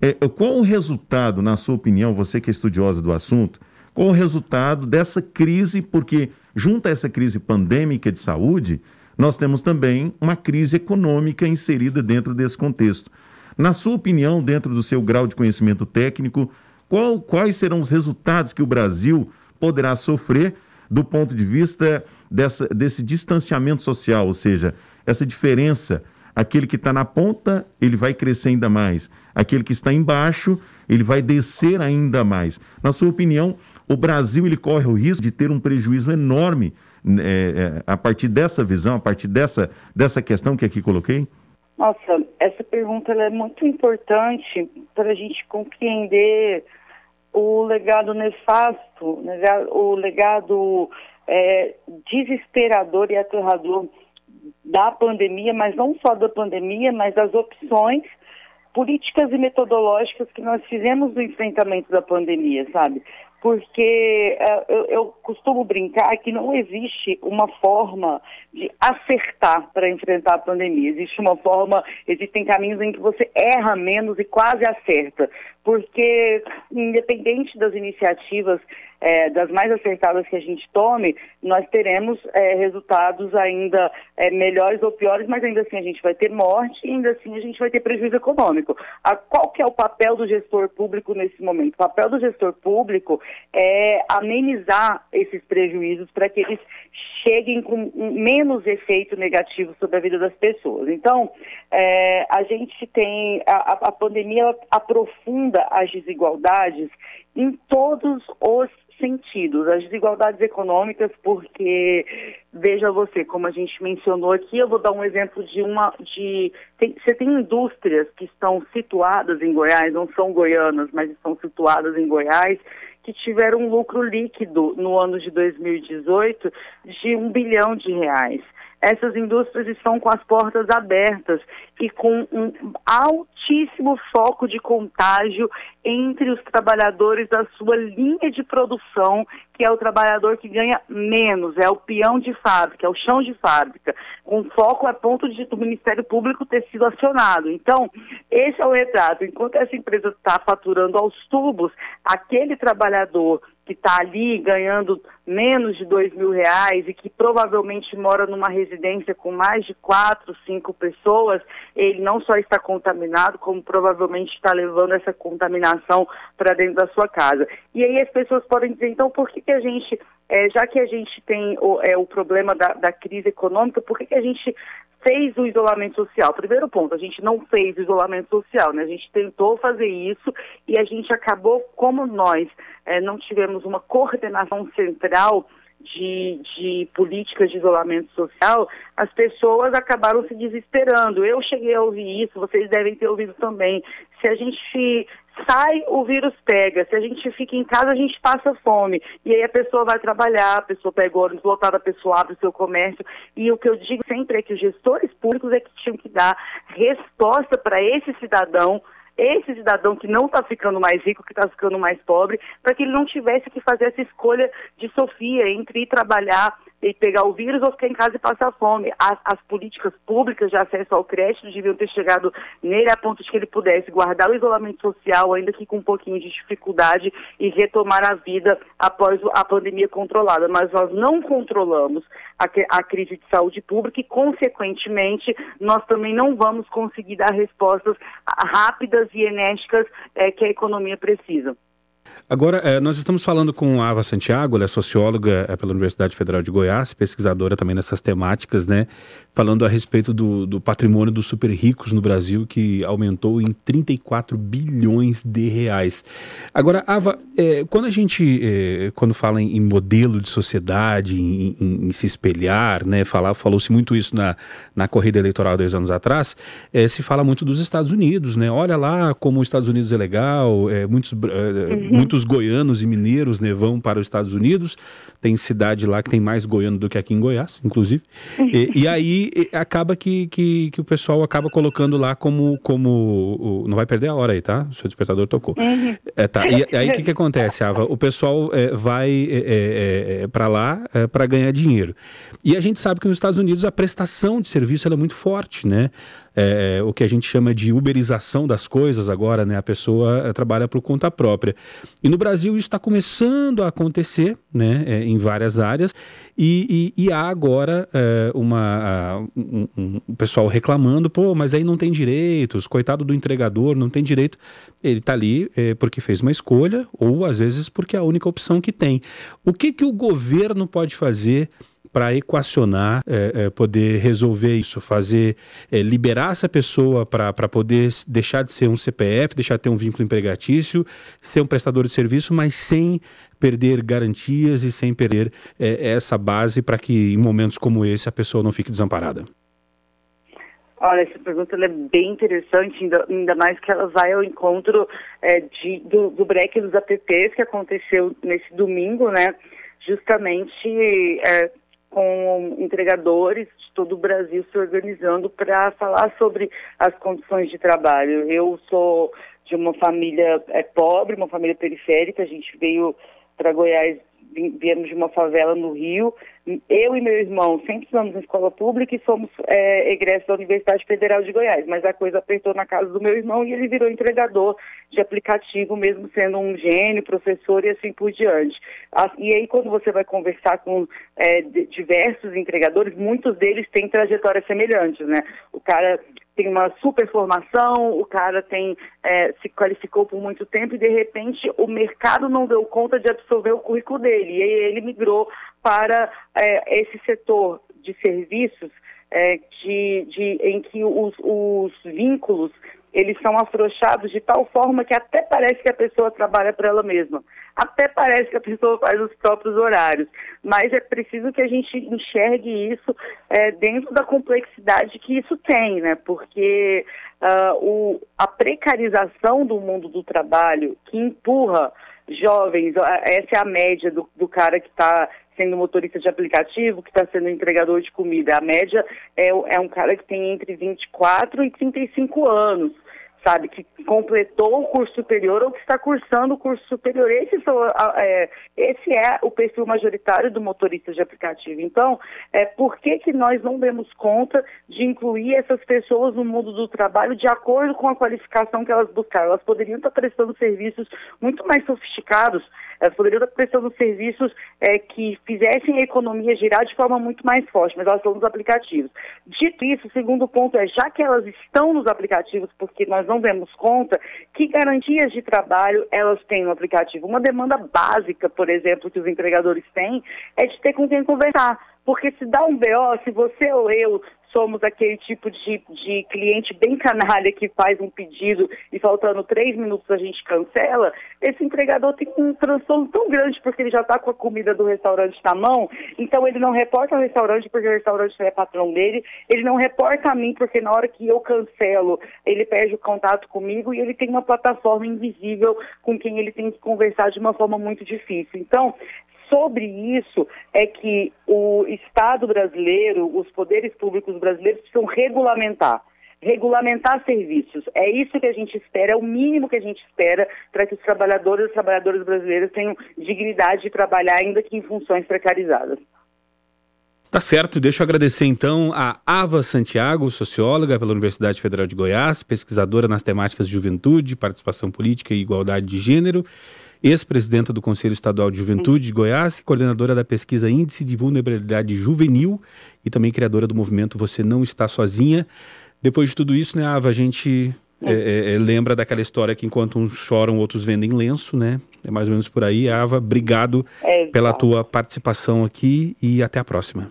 é, qual o resultado, na sua opinião, você que é estudiosa do assunto, qual o resultado dessa crise? Porque Junto a essa crise pandêmica de saúde, nós temos também uma crise econômica inserida dentro desse contexto. Na sua opinião, dentro do seu grau de conhecimento técnico, qual, quais serão os resultados que o Brasil poderá sofrer do ponto de vista dessa, desse distanciamento social, ou seja, essa diferença? Aquele que está na ponta, ele vai crescer ainda mais. Aquele que está embaixo, ele vai descer ainda mais. Na sua opinião, o Brasil ele corre o risco de ter um prejuízo enorme né, é, é, a partir dessa visão, a partir dessa, dessa questão que aqui coloquei? Nossa, essa pergunta é muito importante para a gente compreender o legado nefasto, o legado é, desesperador e aterrador da pandemia, mas não só da pandemia, mas das opções políticas e metodológicas que nós fizemos no enfrentamento da pandemia, sabe? Porque uh, eu, eu, costumo brincar que não existe uma forma de acertar para enfrentar a pandemia. Existe uma forma, existem caminhos em que você erra menos e quase acerta, porque independente das iniciativas é, das mais acertadas que a gente tome, nós teremos é, resultados ainda é, melhores ou piores, mas ainda assim a gente vai ter morte e ainda assim a gente vai ter prejuízo econômico. A, qual que é o papel do gestor público nesse momento? O papel do gestor público é amenizar esses prejuízos para que eles cheguem com menos efeito negativo sobre a vida das pessoas. Então, é, a gente tem, a, a pandemia aprofunda as desigualdades em todos os sentidos, as desigualdades econômicas, porque veja você, como a gente mencionou aqui, eu vou dar um exemplo de uma de tem, você tem indústrias que estão situadas em Goiás, não são goianas, mas estão situadas em Goiás, que tiveram um lucro líquido no ano de 2018 de um bilhão de reais essas indústrias estão com as portas abertas e com um altíssimo foco de contágio entre os trabalhadores da sua linha de produção, que é o trabalhador que ganha menos, é o peão de fábrica, é o chão de fábrica, com foco a ponto de o Ministério Público ter sido acionado. Então, esse é o retrato. Enquanto essa empresa está faturando aos tubos, aquele trabalhador que está ali ganhando menos de dois mil reais e que provavelmente mora numa residência com mais de quatro, cinco pessoas, ele não só está contaminado, como provavelmente está levando essa contaminação para dentro da sua casa. E aí as pessoas podem dizer, então por que, que a gente, é, já que a gente tem o, é, o problema da, da crise econômica, por que, que a gente fez o isolamento social. Primeiro ponto, a gente não fez o isolamento social, né? A gente tentou fazer isso e a gente acabou, como nós é, não tivemos uma coordenação central de, de políticas de isolamento social, as pessoas acabaram se desesperando. Eu cheguei a ouvir isso, vocês devem ter ouvido também. Se a gente sai, o vírus pega. Se a gente fica em casa, a gente passa fome. E aí a pessoa vai trabalhar, a pessoa pega o ônibus lotado, a pessoa abre o seu comércio. E o que eu digo sempre é que os gestores públicos é que tinham que dar resposta para esse cidadão esse cidadão que não está ficando mais rico, que está ficando mais pobre, para que ele não tivesse que fazer essa escolha de Sofia entre ir trabalhar e pegar o vírus ou ficar em casa e passar fome. As, as, políticas públicas de acesso ao crédito deviam ter chegado nele a ponto de que ele pudesse guardar o isolamento social, ainda que com um pouquinho de dificuldade, e retomar a vida após a pandemia controlada. Mas nós não controlamos a, a crise de saúde pública e, consequentemente, nós também não vamos conseguir dar respostas rápidas e enérgicas é, que a economia precisa. Agora, eh, nós estamos falando com a Ava Santiago, ela é socióloga eh, pela Universidade Federal de Goiás, pesquisadora também nessas temáticas, né? Falando a respeito do, do patrimônio dos super ricos no Brasil, que aumentou em 34 bilhões de reais. Agora, Ava, é, quando a gente, é, quando fala em, modelo de sociedade, em, em, em se espelhar, né? Falou-se muito isso na, na corrida eleitoral dois anos atrás, é, se fala muito dos Estados Unidos, né? Olha lá como os Estados Unidos é legal, muitos, uhum. muitos muitos goianos e mineiros né, vão para os Estados Unidos. Tem cidade lá que tem mais goiano do que aqui em Goiás, inclusive. E, e aí acaba que, que, que, o pessoal acaba colocando lá como. como não vai perder a hora aí, tá? O seu despertador tocou. É, tá. E aí o que, que acontece, Ava? O pessoal é, vai é, é, é para lá é, para ganhar dinheiro. E a gente sabe que nos Estados Unidos a prestação de serviço é muito forte, né? é, o que a gente chama de uberização das coisas agora, né? A pessoa é, trabalha por conta própria. E no Brasil isso está começando a acontecer, né? É, em várias áreas e, e, e há agora é, uma um, um, um, pessoal reclamando, pô, mas aí não tem direitos, coitado do entregador, não tem direito. Ele está ali é, porque fez uma escolha ou às vezes porque é a única opção que tem. O que que o governo pode fazer para equacionar, é, é, poder resolver isso, fazer, é, liberar essa pessoa para poder deixar de ser um CPF, deixar de ter um vínculo empregatício, ser um prestador de serviço, mas sem perder garantias e sem perder essa base para que em momentos como esse a pessoa não fique desamparada. Olha, essa pergunta é bem interessante, ainda, ainda, mais que ela vai ao encontro é, de, do, do break dos APPs que aconteceu nesse domingo, né? Justamente é, com entregadores de todo o Brasil se organizando para falar sobre as condições de trabalho. Eu sou de uma família é, pobre, uma família periférica, a gente veio para Goiás viemos de uma favela no Rio. Eu e meu irmão sempre estamos em escola pública e somos é, egressos da Universidade Federal de Goiás, mas a coisa apertou na casa do meu irmão e ele virou entregador de aplicativo, mesmo sendo um gênio, professor e assim por diante. E aí, quando você vai conversar com é, diversos entregadores, muitos deles têm trajetórias semelhantes, né? O cara tem uma super formação, o cara tem é, se qualificou por muito tempo e de repente o mercado não deu conta de absorver o currículo dele. E aí ele migrou para é, esse setor de serviços é, de, de, em que os, os vínculos eles são afrouxados de tal forma que até parece que a pessoa trabalha para ela mesma. Até parece que a pessoa faz os próprios horários. Mas é preciso que a gente enxergue isso é, dentro da complexidade que isso tem, né? Porque uh, o, a precarização do mundo do trabalho que empurra jovens, essa é a média do, do cara que está sendo motorista de aplicativo, que está sendo entregador de comida. A média é, é um cara que tem entre 24 e 35 anos sabe, que completou o curso superior ou que está cursando o curso superior. Esse, é, esse é o perfil majoritário do motorista de aplicativo. Então, é, por que, que nós não demos conta de incluir essas pessoas no mundo do trabalho de acordo com a qualificação que elas buscaram? Elas poderiam estar prestando serviços muito mais sofisticados, elas poderiam estar prestando serviços é, que fizessem a economia girar de forma muito mais forte, mas elas estão nos aplicativos. Dito isso, o segundo ponto é, já que elas estão nos aplicativos, porque nós não demos conta, que garantias de trabalho elas têm no aplicativo? Uma demanda básica, por exemplo, que os entregadores têm, é de ter com quem conversar Porque se dá um BO, se você ou eu somos aquele tipo de, de cliente bem canalha que faz um pedido e faltando três minutos a gente cancela, esse entregador tem um transtorno tão grande porque ele já está com a comida do restaurante na mão, então ele não reporta ao restaurante porque o restaurante é patrão dele, ele não reporta a mim porque na hora que eu cancelo, ele perde o contato comigo e ele tem uma plataforma invisível com quem ele tem que conversar de uma forma muito difícil. Então, sobre isso é que o Estado brasileiro, os poderes públicos brasileiros precisam regulamentar. Regulamentar serviços. É isso que a gente espera, é o mínimo que a gente espera para que os trabalhadores e as trabalhadoras brasileiras tenham dignidade de trabalhar, ainda que em funções precarizadas. Tá certo, deixa eu agradecer então a Ava Santiago, socióloga pela Universidade Federal de Goiás, pesquisadora nas temáticas de juventude, participação política e igualdade de gênero ex-presidenta do Conselho Estadual de Juventude de Goiás, coordenadora da pesquisa Índice de Vulnerabilidade Juvenil e também criadora do movimento Você Não Está Sozinha. Depois de tudo isso, né, Ava, a gente é, é, é, lembra daquela história que enquanto uns choram, outros vendem lenço, né? É mais ou menos por aí. Ava, obrigado é, pela tua participação aqui e até a próxima.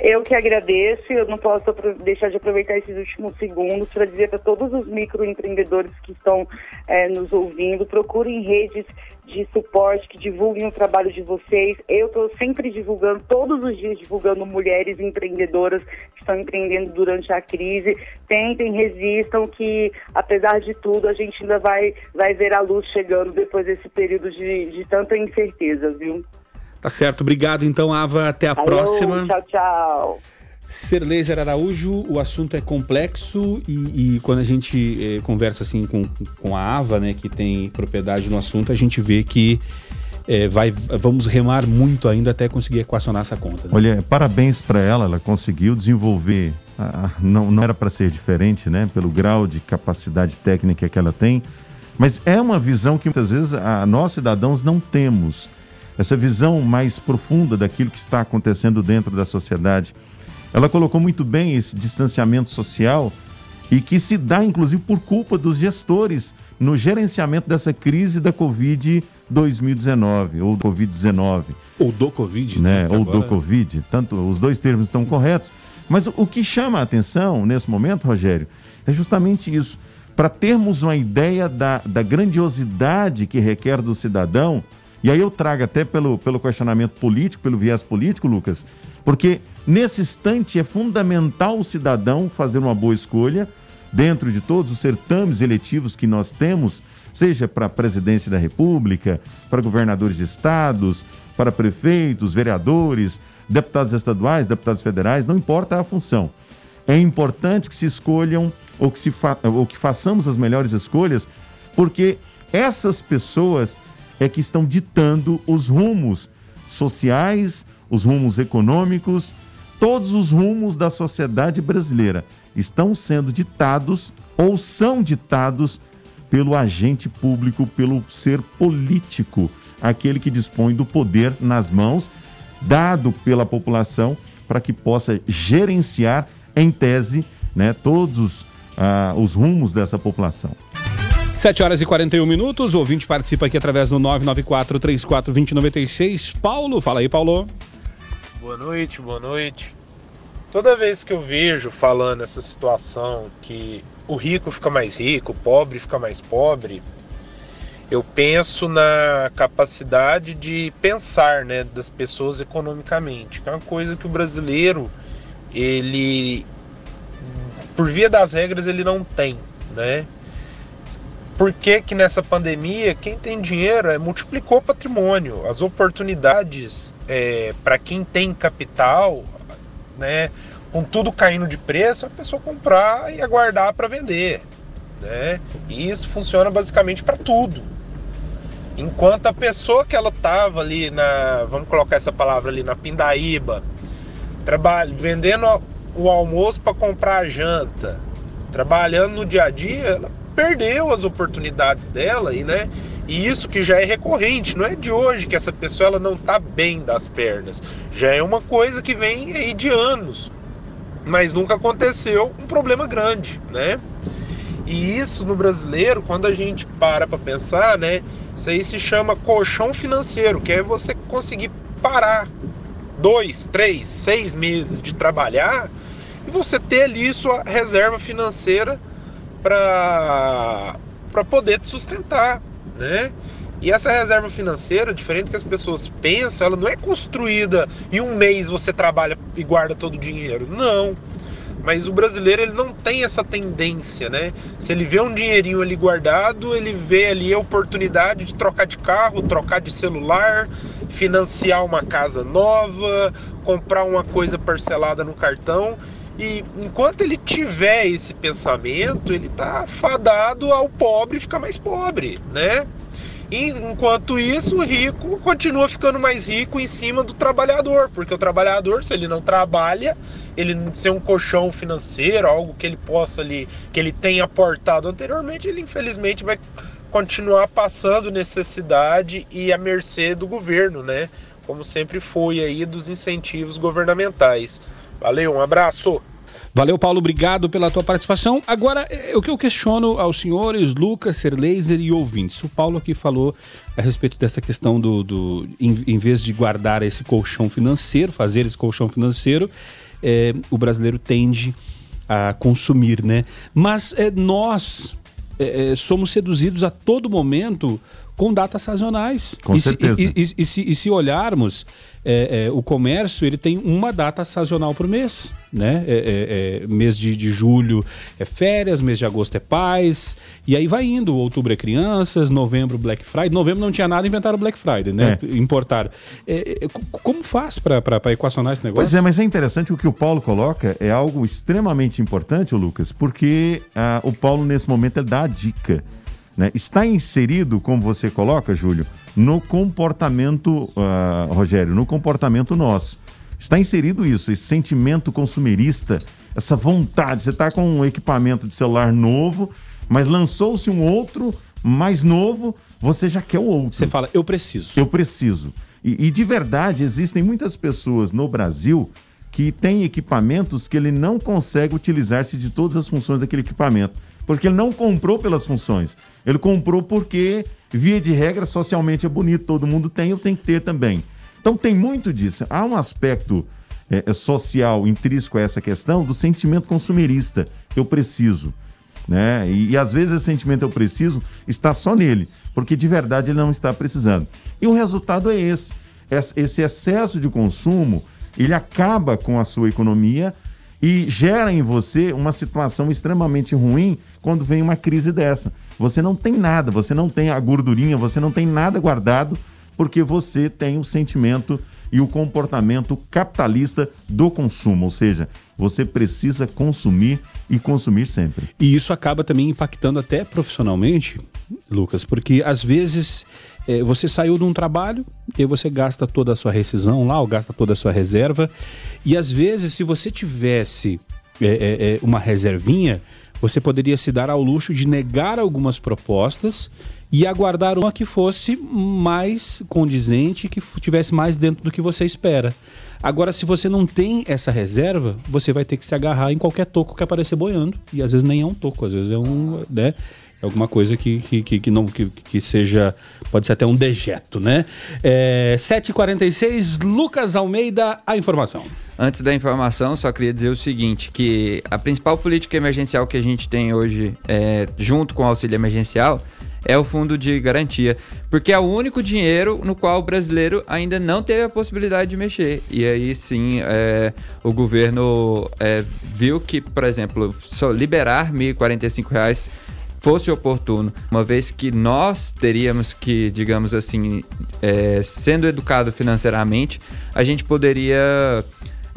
Eu que agradeço, eu não posso deixar de aproveitar esses últimos segundos para dizer para todos os microempreendedores que estão é, nos ouvindo, procurem redes de suporte que divulguem o trabalho de vocês. Eu estou sempre divulgando, todos os dias divulgando mulheres empreendedoras que estão empreendendo durante a crise. Tentem, resistam, que apesar de tudo a gente ainda vai, vai ver a luz chegando depois desse período de, de tanta incerteza, viu? Tá certo, obrigado então, Ava. Até a Alô, próxima. Tchau, tchau. Ser Laser Araújo, o assunto é complexo e, e quando a gente eh, conversa assim com, com a Ava, né, que tem propriedade no assunto, a gente vê que eh, vai, vamos remar muito ainda até conseguir equacionar essa conta. Né? Olha, parabéns para ela, ela conseguiu desenvolver, ah, não, não era para ser diferente, né, pelo grau de capacidade técnica que ela tem, mas é uma visão que muitas vezes a, nós cidadãos não temos essa visão mais profunda daquilo que está acontecendo dentro da sociedade. Ela colocou muito bem esse distanciamento social e que se dá, inclusive, por culpa dos gestores no gerenciamento dessa crise da Covid 2019 ou Covid-19. Ou do Covid, né? Ou agora... do Covid. Tanto os dois termos estão corretos. Mas o que chama a atenção nesse momento, Rogério, é justamente isso. Para termos uma ideia da, da grandiosidade que requer do cidadão, e aí eu trago até pelo, pelo questionamento político, pelo viés político, Lucas, porque nesse instante é fundamental o cidadão fazer uma boa escolha dentro de todos os certames eletivos que nós temos, seja para a presidência da República, para governadores de estados, para prefeitos, vereadores, deputados estaduais, deputados federais, não importa a função. É importante que se escolham ou que, se fa ou que façamos as melhores escolhas, porque essas pessoas é que estão ditando os rumos sociais, os rumos econômicos, todos os rumos da sociedade brasileira estão sendo ditados ou são ditados pelo agente público, pelo ser político, aquele que dispõe do poder nas mãos, dado pela população, para que possa gerenciar, em tese, né, todos ah, os rumos dessa população. 7 horas e 41 minutos. O ouvinte participa aqui através do 994 34 2096. Paulo, fala aí, Paulo. Boa noite, boa noite. Toda vez que eu vejo falando essa situação que o rico fica mais rico, o pobre fica mais pobre, eu penso na capacidade de pensar, né, das pessoas economicamente, que é uma coisa que o brasileiro ele por via das regras ele não tem, né? Por que, que nessa pandemia quem tem dinheiro é, multiplicou o patrimônio, as oportunidades é, para quem tem capital, né, com tudo caindo de preço, a pessoa comprar e aguardar para vender. Né? E isso funciona basicamente para tudo. Enquanto a pessoa que ela tava ali na, vamos colocar essa palavra ali na pindaíba, trabalho, vendendo o almoço para comprar a janta, trabalhando no dia a dia, ela perdeu as oportunidades dela e, né? E isso que já é recorrente, não é de hoje que essa pessoa ela não está bem das pernas. Já é uma coisa que vem aí de anos. Mas nunca aconteceu um problema grande, né? E isso no brasileiro, quando a gente para para pensar, né? Isso aí se chama colchão financeiro, que é você conseguir parar dois, três, seis meses de trabalhar e você ter ali sua reserva financeira para poder te sustentar, né? E essa reserva financeira, diferente que as pessoas pensam, ela não é construída em um mês você trabalha e guarda todo o dinheiro. Não. Mas o brasileiro ele não tem essa tendência, né? Se ele vê um dinheirinho ali guardado, ele vê ali a oportunidade de trocar de carro, trocar de celular, financiar uma casa nova, comprar uma coisa parcelada no cartão. E enquanto ele tiver esse pensamento, ele tá fadado ao pobre ficar mais pobre, né? E, enquanto isso, o rico continua ficando mais rico em cima do trabalhador, porque o trabalhador, se ele não trabalha, ele ser um colchão financeiro, algo que ele possa ali, que ele tenha aportado anteriormente, ele infelizmente vai continuar passando necessidade e à mercê do governo, né? Como sempre foi aí dos incentivos governamentais. Valeu, um abraço. Valeu, Paulo, obrigado pela tua participação. Agora, é, o que eu questiono aos senhores, Lucas, Serlaser e ouvintes. O Paulo aqui falou a respeito dessa questão do, do em, em vez de guardar esse colchão financeiro, fazer esse colchão financeiro, é, o brasileiro tende a consumir, né? Mas é, nós é, é somos seduzidos a todo momento com datas sazonais. Com e certeza. Se, e, e, se, e se olharmos, é, é, o comércio ele tem uma data sazonal por mês. Né? É, é, é, mês de, de julho é férias, mês de agosto é paz, e aí vai indo. Outubro é crianças, novembro Black Friday. Novembro não tinha nada, inventaram Black Friday, né? Importaram. como faz para equacionar esse negócio? Pois é, mas é interessante o que o Paulo coloca, é algo extremamente importante, Lucas, porque ah, o Paulo, nesse momento, ele dá a dica né, está inserido, como você coloca, Júlio, no comportamento, uh, Rogério, no comportamento nosso. Está inserido isso, esse sentimento consumerista, essa vontade. Você está com um equipamento de celular novo, mas lançou-se um outro mais novo, você já quer o outro. Você fala, eu preciso. Eu preciso. E, e de verdade, existem muitas pessoas no Brasil que têm equipamentos que ele não consegue utilizar-se de todas as funções daquele equipamento porque ele não comprou pelas funções. Ele comprou porque, via de regra, socialmente é bonito, todo mundo tem, eu tenho que ter também. Então tem muito disso. Há um aspecto é, é, social intrínseco a essa questão do sentimento consumerista. Eu preciso. Né? E, e às vezes esse sentimento eu preciso está só nele, porque de verdade ele não está precisando. E o resultado é esse. Esse excesso de consumo, ele acaba com a sua economia e gera em você uma situação extremamente ruim quando vem uma crise dessa. Você não tem nada, você não tem a gordurinha, você não tem nada guardado porque você tem o sentimento e o comportamento capitalista do consumo, ou seja, você precisa consumir e consumir sempre. E isso acaba também impactando até profissionalmente, Lucas, porque às vezes é, você saiu de um trabalho e você gasta toda a sua rescisão lá, ou gasta toda a sua reserva, e às vezes se você tivesse é, é, é uma reservinha, você poderia se dar ao luxo de negar algumas propostas e aguardar uma que fosse mais condizente, que tivesse mais dentro do que você espera. Agora, se você não tem essa reserva, você vai ter que se agarrar em qualquer toco que aparecer boiando. E às vezes nem é um toco, às vezes é um. Né? É alguma coisa que, que, que, não, que, que seja. Pode ser até um dejeto, né? É, 7h46, Lucas Almeida, a informação. Antes da informação, só queria dizer o seguinte: que a principal política emergencial que a gente tem hoje, é, junto com o auxílio emergencial, é o fundo de garantia, porque é o único dinheiro no qual o brasileiro ainda não teve a possibilidade de mexer. E aí sim, é, o governo é, viu que, por exemplo, só liberar R$ 1.045 fosse oportuno, uma vez que nós teríamos que, digamos assim, é, sendo educado financeiramente, a gente poderia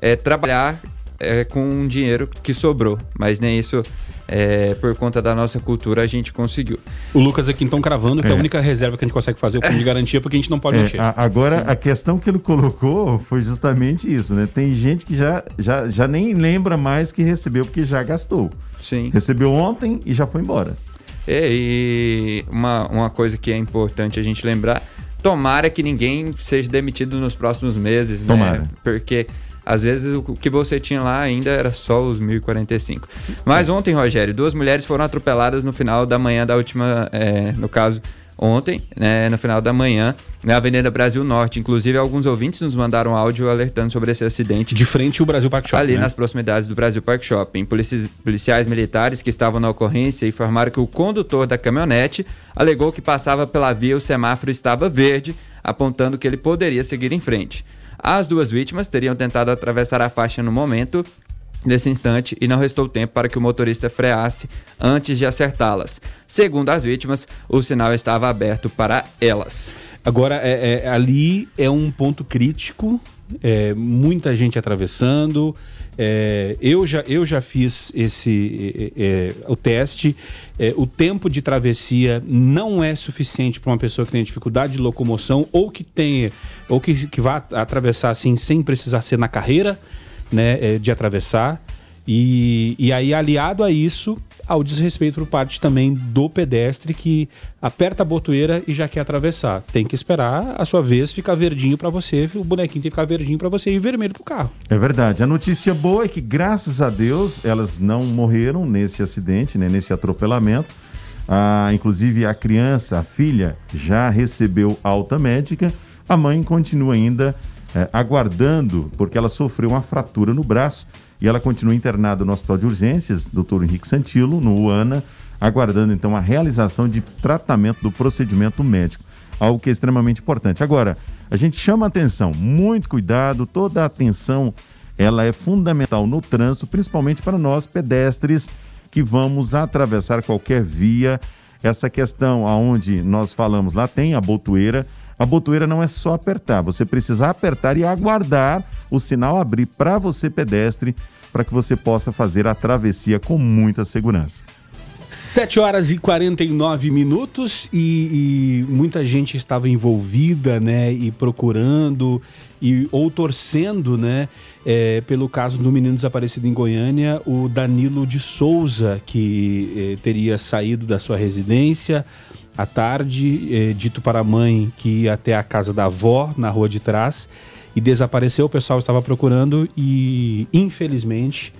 é, trabalhar é, com um dinheiro que sobrou, mas nem isso é, por conta da nossa cultura, a gente conseguiu. O Lucas aqui então cravando que é. a única reserva que a gente consegue fazer é o fundo de garantia porque a gente não pode é, mexer. A, agora, Sim. a questão que ele colocou foi justamente isso, né? Tem gente que já, já, já nem lembra mais que recebeu porque já gastou. Sim. Recebeu ontem e já foi embora. É, e uma, uma coisa que é importante a gente lembrar, tomara que ninguém seja demitido nos próximos meses, tomara. né? Porque às vezes o que você tinha lá ainda era só os 1045. Mas ontem, Rogério, duas mulheres foram atropeladas no final da manhã da última, é, no caso, ontem, né, no final da manhã, na Avenida Brasil Norte. Inclusive, alguns ouvintes nos mandaram áudio alertando sobre esse acidente. De frente ao Brasil Park Shopping. Ali né? nas proximidades do Brasil Park Shopping. Polici policiais militares que estavam na ocorrência informaram que o condutor da caminhonete alegou que passava pela via o semáforo estava verde, apontando que ele poderia seguir em frente. As duas vítimas teriam tentado atravessar a faixa no momento nesse instante e não restou tempo para que o motorista freasse antes de acertá-las. Segundo as vítimas, o sinal estava aberto para elas. Agora, é, é, ali é um ponto crítico, é, muita gente atravessando. É, eu, já, eu já fiz esse é, é, o teste. É, o tempo de travessia não é suficiente para uma pessoa que tem dificuldade de locomoção ou que tenha ou que, que vá atravessar assim sem precisar ser na carreira né, é, de atravessar. E, e aí, aliado a isso, ao desrespeito por parte também do pedestre que aperta a botoeira e já quer atravessar. Tem que esperar a sua vez ficar verdinho para você, o bonequinho tem que ficar verdinho para você e vermelho pro carro. É verdade. A notícia boa é que, graças a Deus, elas não morreram nesse acidente, né, nesse atropelamento. Ah, inclusive, a criança, a filha, já recebeu alta médica. A mãe continua ainda é, aguardando, porque ela sofreu uma fratura no braço e ela continua internada no Hospital de Urgências, Dr. Henrique Santilo, no UANA, aguardando então a realização de tratamento do procedimento médico, algo que é extremamente importante. Agora, a gente chama atenção, muito cuidado, toda a atenção, ela é fundamental no trânsito, principalmente para nós pedestres que vamos atravessar qualquer via. Essa questão aonde nós falamos lá tem a botoeira, a botoeira não é só apertar, você precisa apertar e aguardar o sinal abrir para você, pedestre, para que você possa fazer a travessia com muita segurança. 7 horas e 49 minutos e, e, muita gente estava envolvida, né, e procurando e ou torcendo, né, é, pelo caso do menino desaparecido em Goiânia, o Danilo de Souza, que é, teria saído da sua residência à tarde, é, dito para a mãe que ia até a casa da avó na rua de trás e desapareceu. O pessoal estava procurando e, infelizmente,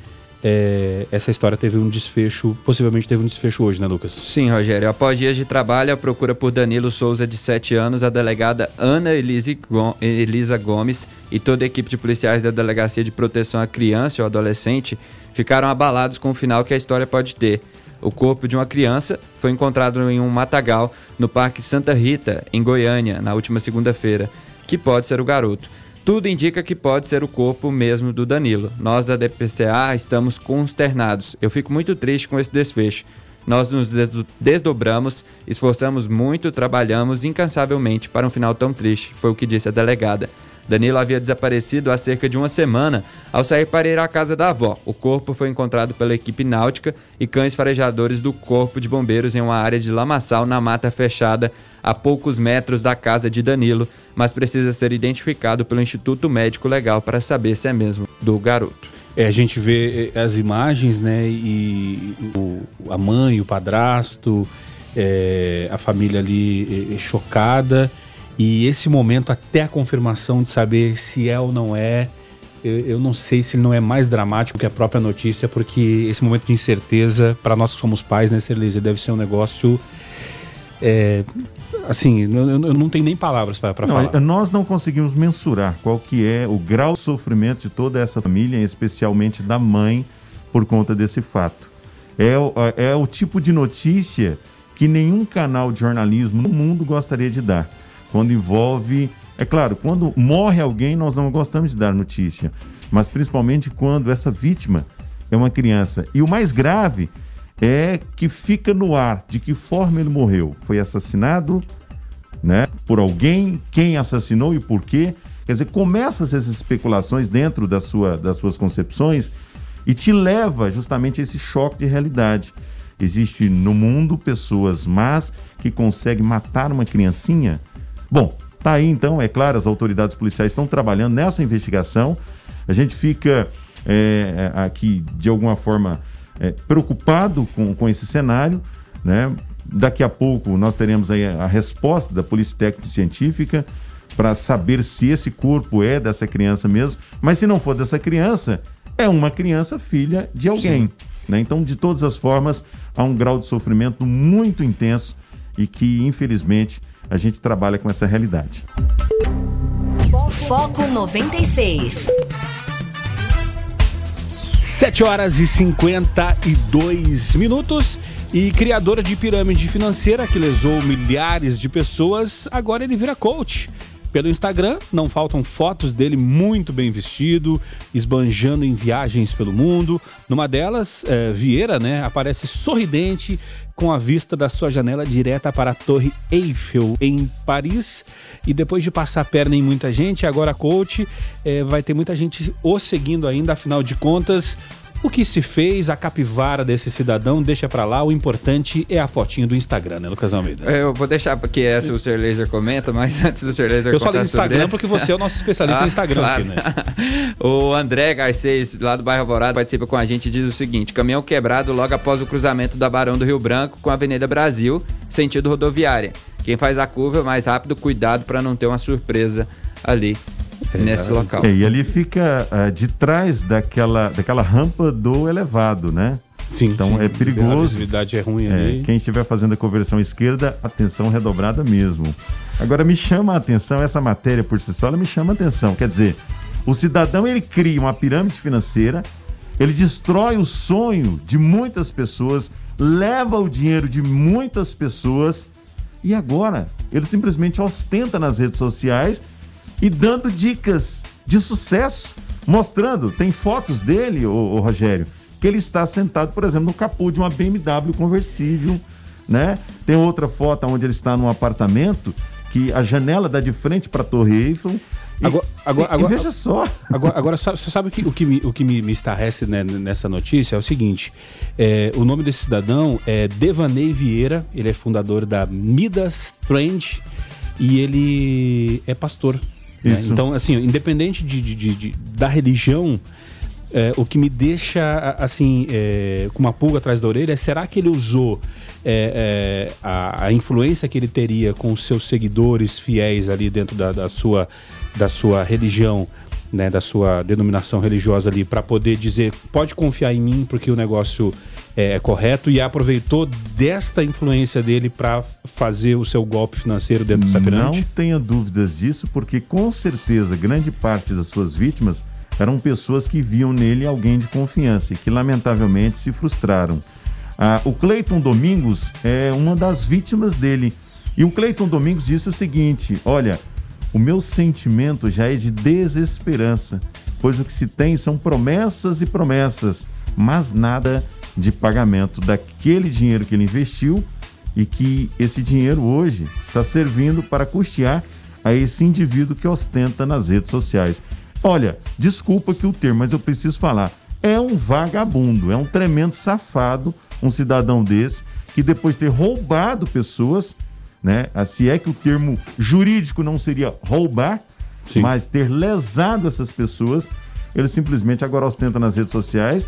é, essa história teve um desfecho, possivelmente teve um desfecho hoje, né, Lucas? Sim, Rogério. Após dias de trabalho, a procura por Danilo Souza, de 7 anos, a delegada Ana Elisa Gomes e toda a equipe de policiais da Delegacia de Proteção à Criança ou Adolescente ficaram abalados com o final que a história pode ter. O corpo de uma criança foi encontrado em um matagal no Parque Santa Rita, em Goiânia, na última segunda-feira, que pode ser o garoto. Tudo indica que pode ser o corpo mesmo do Danilo. Nós da DPCA estamos consternados. Eu fico muito triste com esse desfecho. Nós nos desdobramos, esforçamos muito, trabalhamos incansavelmente para um final tão triste, foi o que disse a delegada. Danilo havia desaparecido há cerca de uma semana ao sair para ir à casa da avó. O corpo foi encontrado pela equipe náutica e cães farejadores do Corpo de Bombeiros em uma área de lamaçal na mata fechada a poucos metros da casa de Danilo, mas precisa ser identificado pelo Instituto Médico Legal para saber se é mesmo do garoto. É, a gente vê as imagens, né? E o, a mãe, o padrasto, é, a família ali é, chocada. E esse momento até a confirmação de saber se é ou não é, eu, eu, não sei se ele não é mais dramático que a própria notícia, porque esse momento de incerteza, para nós que somos pais, né, Cerleza, deve ser um negócio. É, assim, eu, eu, não tenho nem palavras para falar. Nós não conseguimos mensurar qual que é o grau de sofrimento de toda essa família, especialmente da mãe, por conta desse fato. É, é o tipo de notícia que nenhum canal de jornalismo no mundo gostaria de dar quando envolve. É claro, quando morre alguém, nós não gostamos de dar notícia, mas principalmente quando essa vítima é uma criança. E o mais grave é que fica no ar de que forma ele morreu. Foi assassinado, né, por alguém, quem assassinou e por quê? Quer dizer, começa essas especulações dentro da sua, das suas concepções e te leva justamente a esse choque de realidade. Existe no mundo pessoas más que conseguem matar uma criancinha Bom, tá aí então, é claro, as autoridades policiais estão trabalhando nessa investigação. A gente fica é, é, aqui, de alguma forma, é, preocupado com, com esse cenário, né? Daqui a pouco nós teremos aí a resposta da Polícia Técnico Científica para saber se esse corpo é dessa criança mesmo, mas se não for dessa criança, é uma criança filha de alguém. Né? Então, de todas as formas, há um grau de sofrimento muito intenso e que, infelizmente, a gente trabalha com essa realidade. Foco 96. 7 horas e 52 minutos. E criadora de pirâmide financeira que lesou milhares de pessoas, agora ele vira coach. Pelo Instagram, não faltam fotos dele muito bem vestido, esbanjando em viagens pelo mundo. Numa delas, é, Vieira, né, aparece sorridente com a vista da sua janela direta para a Torre Eiffel em Paris. E depois de passar a perna em muita gente, agora coach, é, vai ter muita gente o seguindo ainda, afinal de contas. O que se fez, a capivara desse cidadão, deixa pra lá. O importante é a fotinho do Instagram, né, Lucas Almeida? Eu vou deixar porque essa o Sr. Laser comenta, mas antes do Sr. Laser Eu falei Instagram porque você é o nosso especialista ah, no Instagram claro. aqui, né? o André Garcês, lá do bairro Alvorada, participa com a gente e diz o seguinte: caminhão quebrado logo após o cruzamento da Barão do Rio Branco com a Avenida Brasil, sentido rodoviária. Quem faz a curva mais rápido, cuidado para não ter uma surpresa ali nesse local. É, e ali fica uh, de trás daquela, daquela rampa do elevado, né? Sim, então sim. é perigoso. A visibilidade é ruim É, ali. quem estiver fazendo a conversão esquerda, atenção redobrada mesmo. Agora me chama a atenção essa matéria por si só, ela me chama a atenção. Quer dizer, o cidadão ele cria uma pirâmide financeira, ele destrói o sonho de muitas pessoas, leva o dinheiro de muitas pessoas e agora ele simplesmente ostenta nas redes sociais e dando dicas de sucesso, mostrando, tem fotos dele, o, Rogério, que ele está sentado, por exemplo, no capô de uma BMW conversível, né? Tem outra foto onde ele está num apartamento que a janela dá de frente para a Torre Eiffel. E, Agora, agora, e- e agora, veja só. Agora, agora sa- você sabe que, o que, me, o que me, me estarrece né, nessa notícia é o seguinte: é, o nome desse cidadão é Devaney Vieira, ele é fundador da Midas Trend e ele é pastor. Né? Então, assim, independente de, de- de- da religião, é, o que me deixa assim é, com uma pulga atrás da orelha é será que ele usou é, é, a, a influência que ele teria com os seus seguidores fiéis ali dentro da, da sua da sua religião né, da sua denominação religiosa ali para poder dizer pode confiar em mim porque o negócio é, é correto e aproveitou desta influência dele para fazer o seu golpe financeiro dentro dessa Não pirâmide? tenha dúvidas disso, porque com certeza grande parte das suas vítimas eram pessoas que viam nele alguém de confiança e que lamentavelmente se frustraram. Ah, o Cleiton Domingos é uma das vítimas dele. E o Cleiton Domingos disse o seguinte: olha, o meu sentimento já é de desesperança, pois o que se tem são promessas e promessas, mas nada de pagamento daquele dinheiro que ele investiu e que esse dinheiro hoje está servindo para custear a esse indivíduo que ostenta nas redes sociais. Olha, desculpa que o termo, mas eu preciso falar. É um vagabundo, é um tremendo safado, um cidadão desse, que depois de ter roubado pessoas, né? Se é que o termo jurídico não seria roubar, mas ter lesado essas pessoas, ele simplesmente agora ostenta nas redes sociais,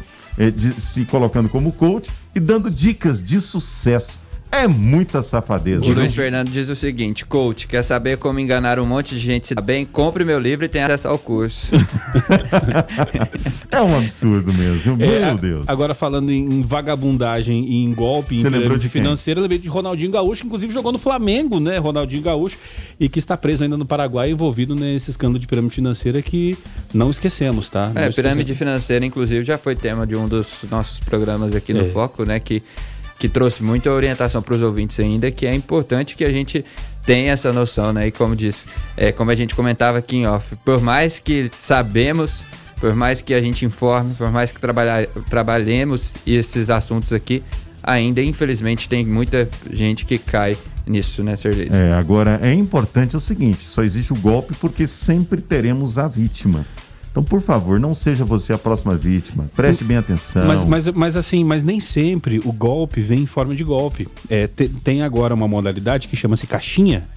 se colocando como coach e dando dicas de sucesso. É muita safadeza. O Luiz Fernando diz o seguinte: Coach, quer saber como enganar um monte de gente se dá bem? Compre meu livro e tenha acesso ao curso. É um absurdo mesmo. É, Meu a- Deus. Agora falando em vagabundagem e em golpe, em Você lembrou pirâmide de financeira, lembrei de Ronaldinho Gaúcho, que inclusive jogou no Flamengo, né? Ronaldinho Gaúcho, e que está preso ainda no Paraguai, envolvido nesse escândalo de pirâmide financeira que não esquecemos, tá? Não É, esquecemos. pirâmide financeira, inclusive, já foi tema de um dos nossos programas aqui no É. Foco, né? Que, que trouxe muita orientação para os ouvintes ainda, que é importante que a gente tenha essa noção, né? E como disse, é, como a gente comentava aqui em off, por mais que sabemos, por mais que a gente informe, por mais que trabalhar, trabalhemos esses assuntos aqui, ainda, infelizmente, tem muita gente que cai nisso, né, Serlei? É, agora é importante o seguinte: só existe o golpe porque sempre teremos a vítima. Então, por favor, não seja você a próxima vítima. Preste bem atenção. Mas, mas, mas assim, mas nem sempre o golpe vem em forma de golpe. É, te- tem agora uma modalidade que chama-se caixinha,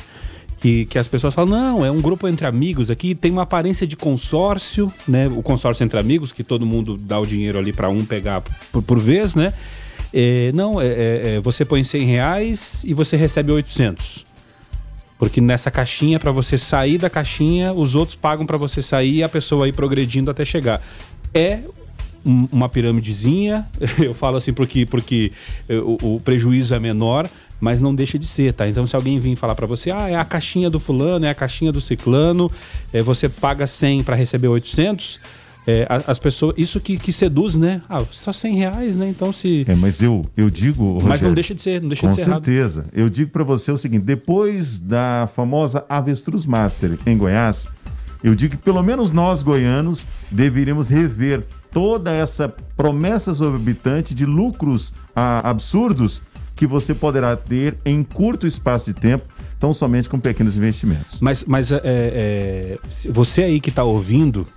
que, que as pessoas falam, não, é um grupo entre amigos aqui, tem uma aparência de consórcio, né? O consórcio entre amigos, que todo mundo dá o dinheiro ali para um pegar por, por vez, né? É, não, é, é- é, você põe 100 reais e você recebe 800. Porque nessa caixinha, para você sair da caixinha, os outros pagam para você sair e a pessoa ir progredindo até chegar. É um- uma piramidezinha, eu falo assim porque, porque eh, o, o prejuízo é menor, mas não deixa de ser, tá? Então se alguém vir falar para você, ah, é a caixinha do fulano, é a caixinha do ciclano, é, você paga 100 para receber 800, é, as pessoas, isso que, que, seduz, né? Ah, só 100 reais, né? Então se. É, mas eu, eu digo. Rogério, mas não deixa de ser, não deixa com de ser certeza. Errado. Eu digo para você o seguinte: depois da famosa Avestruz Master em Goiás, eu digo que pelo menos nós goianos deveríamos rever toda essa promessa exorbitante de lucros ah, absurdos que você poderá ter em curto espaço de tempo, tão somente com pequenos investimentos. Mas, mas é, é, você aí que está ouvindo,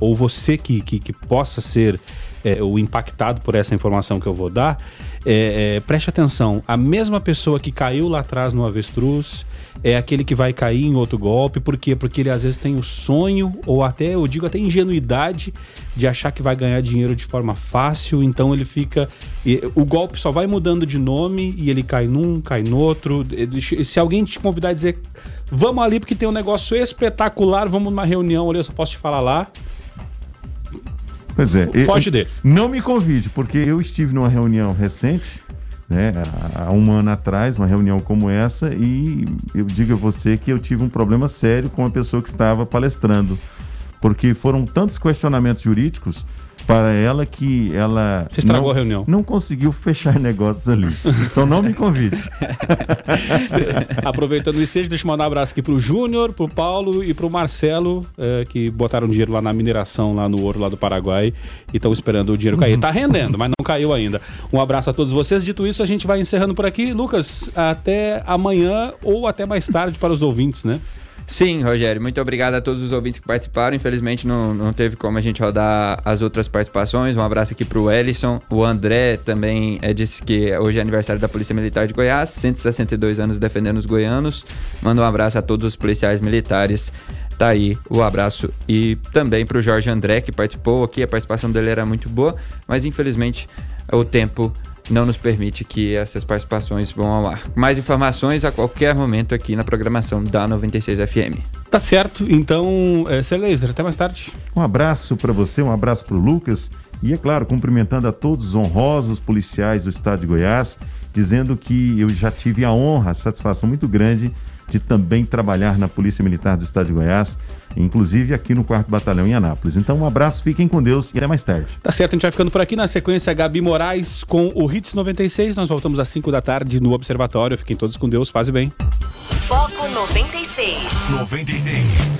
ou você que, que, que possa ser é, o impactado por essa informação que eu vou dar, é, é, preste atenção: a mesma pessoa que caiu lá atrás no avestruz é aquele que vai cair em outro golpe. Por quê? Porque ele às vezes tem o sonho, ou até, eu digo até ingenuidade, de achar que vai ganhar dinheiro de forma fácil. Então ele fica. O golpe só vai mudando de nome e ele cai num, cai no outro. Se alguém te convidar a dizer, vamos ali porque tem um negócio espetacular, vamos numa reunião ali, eu só posso te falar lá. Pois é. Foge eu, dele. Não me convide, porque eu estive numa reunião recente, né, há um ano atrás, uma reunião como essa, e eu digo a você que eu tive um problema sério com a pessoa que estava palestrando. Porque foram tantos questionamentos jurídicos para ela que ela. Você estragou não, a reunião. Não conseguiu fechar negócios ali. Então não me convide. Aproveitando isso, deixa eu mandar um abraço aqui pro Júnior, pro Paulo e pro Marcelo, é, que botaram dinheiro lá na mineração, lá no ouro lá do Paraguai, e estão esperando o dinheiro cair. Tá rendendo, mas não caiu ainda. Um abraço a todos vocês. Dito isso, a gente vai encerrando por aqui. Lucas, até amanhã ou até mais tarde para os ouvintes, né? Sim, Rogério, muito obrigado a todos os ouvintes que participaram. Infelizmente não, não teve como a gente rodar as outras participações. Um abraço aqui pro Ellison. O André também é, disse que hoje é aniversário da Polícia Militar de Goiás, 162 anos defendendo os goianos. Manda um abraço a todos os policiais militares. Tá aí o abraço. E também pro Jorge André, que participou aqui. A participação dele era muito boa, mas infelizmente o tempo não nos permite que essas participações vão ao ar. Mais informações a qualquer momento aqui na programação da 96 FM. Tá certo, então, é, Ser Laser, até mais tarde. Um abraço para você, um abraço para o Lucas e, é claro, cumprimentando a todos os honrosos policiais do estado de Goiás, dizendo que eu já tive a honra, a satisfação muito grande de também trabalhar na Polícia Militar do Estado de Goiás, inclusive aqui no 4 Batalhão em Anápolis. Então, um abraço, fiquem com Deus e até mais tarde. Tá certo, a gente vai ficando por aqui na sequência Gabi Moraes com o Hits 96. Nós voltamos às 5 da tarde no Observatório. Fiquem todos com Deus, paz e bem. Foco 96. 96.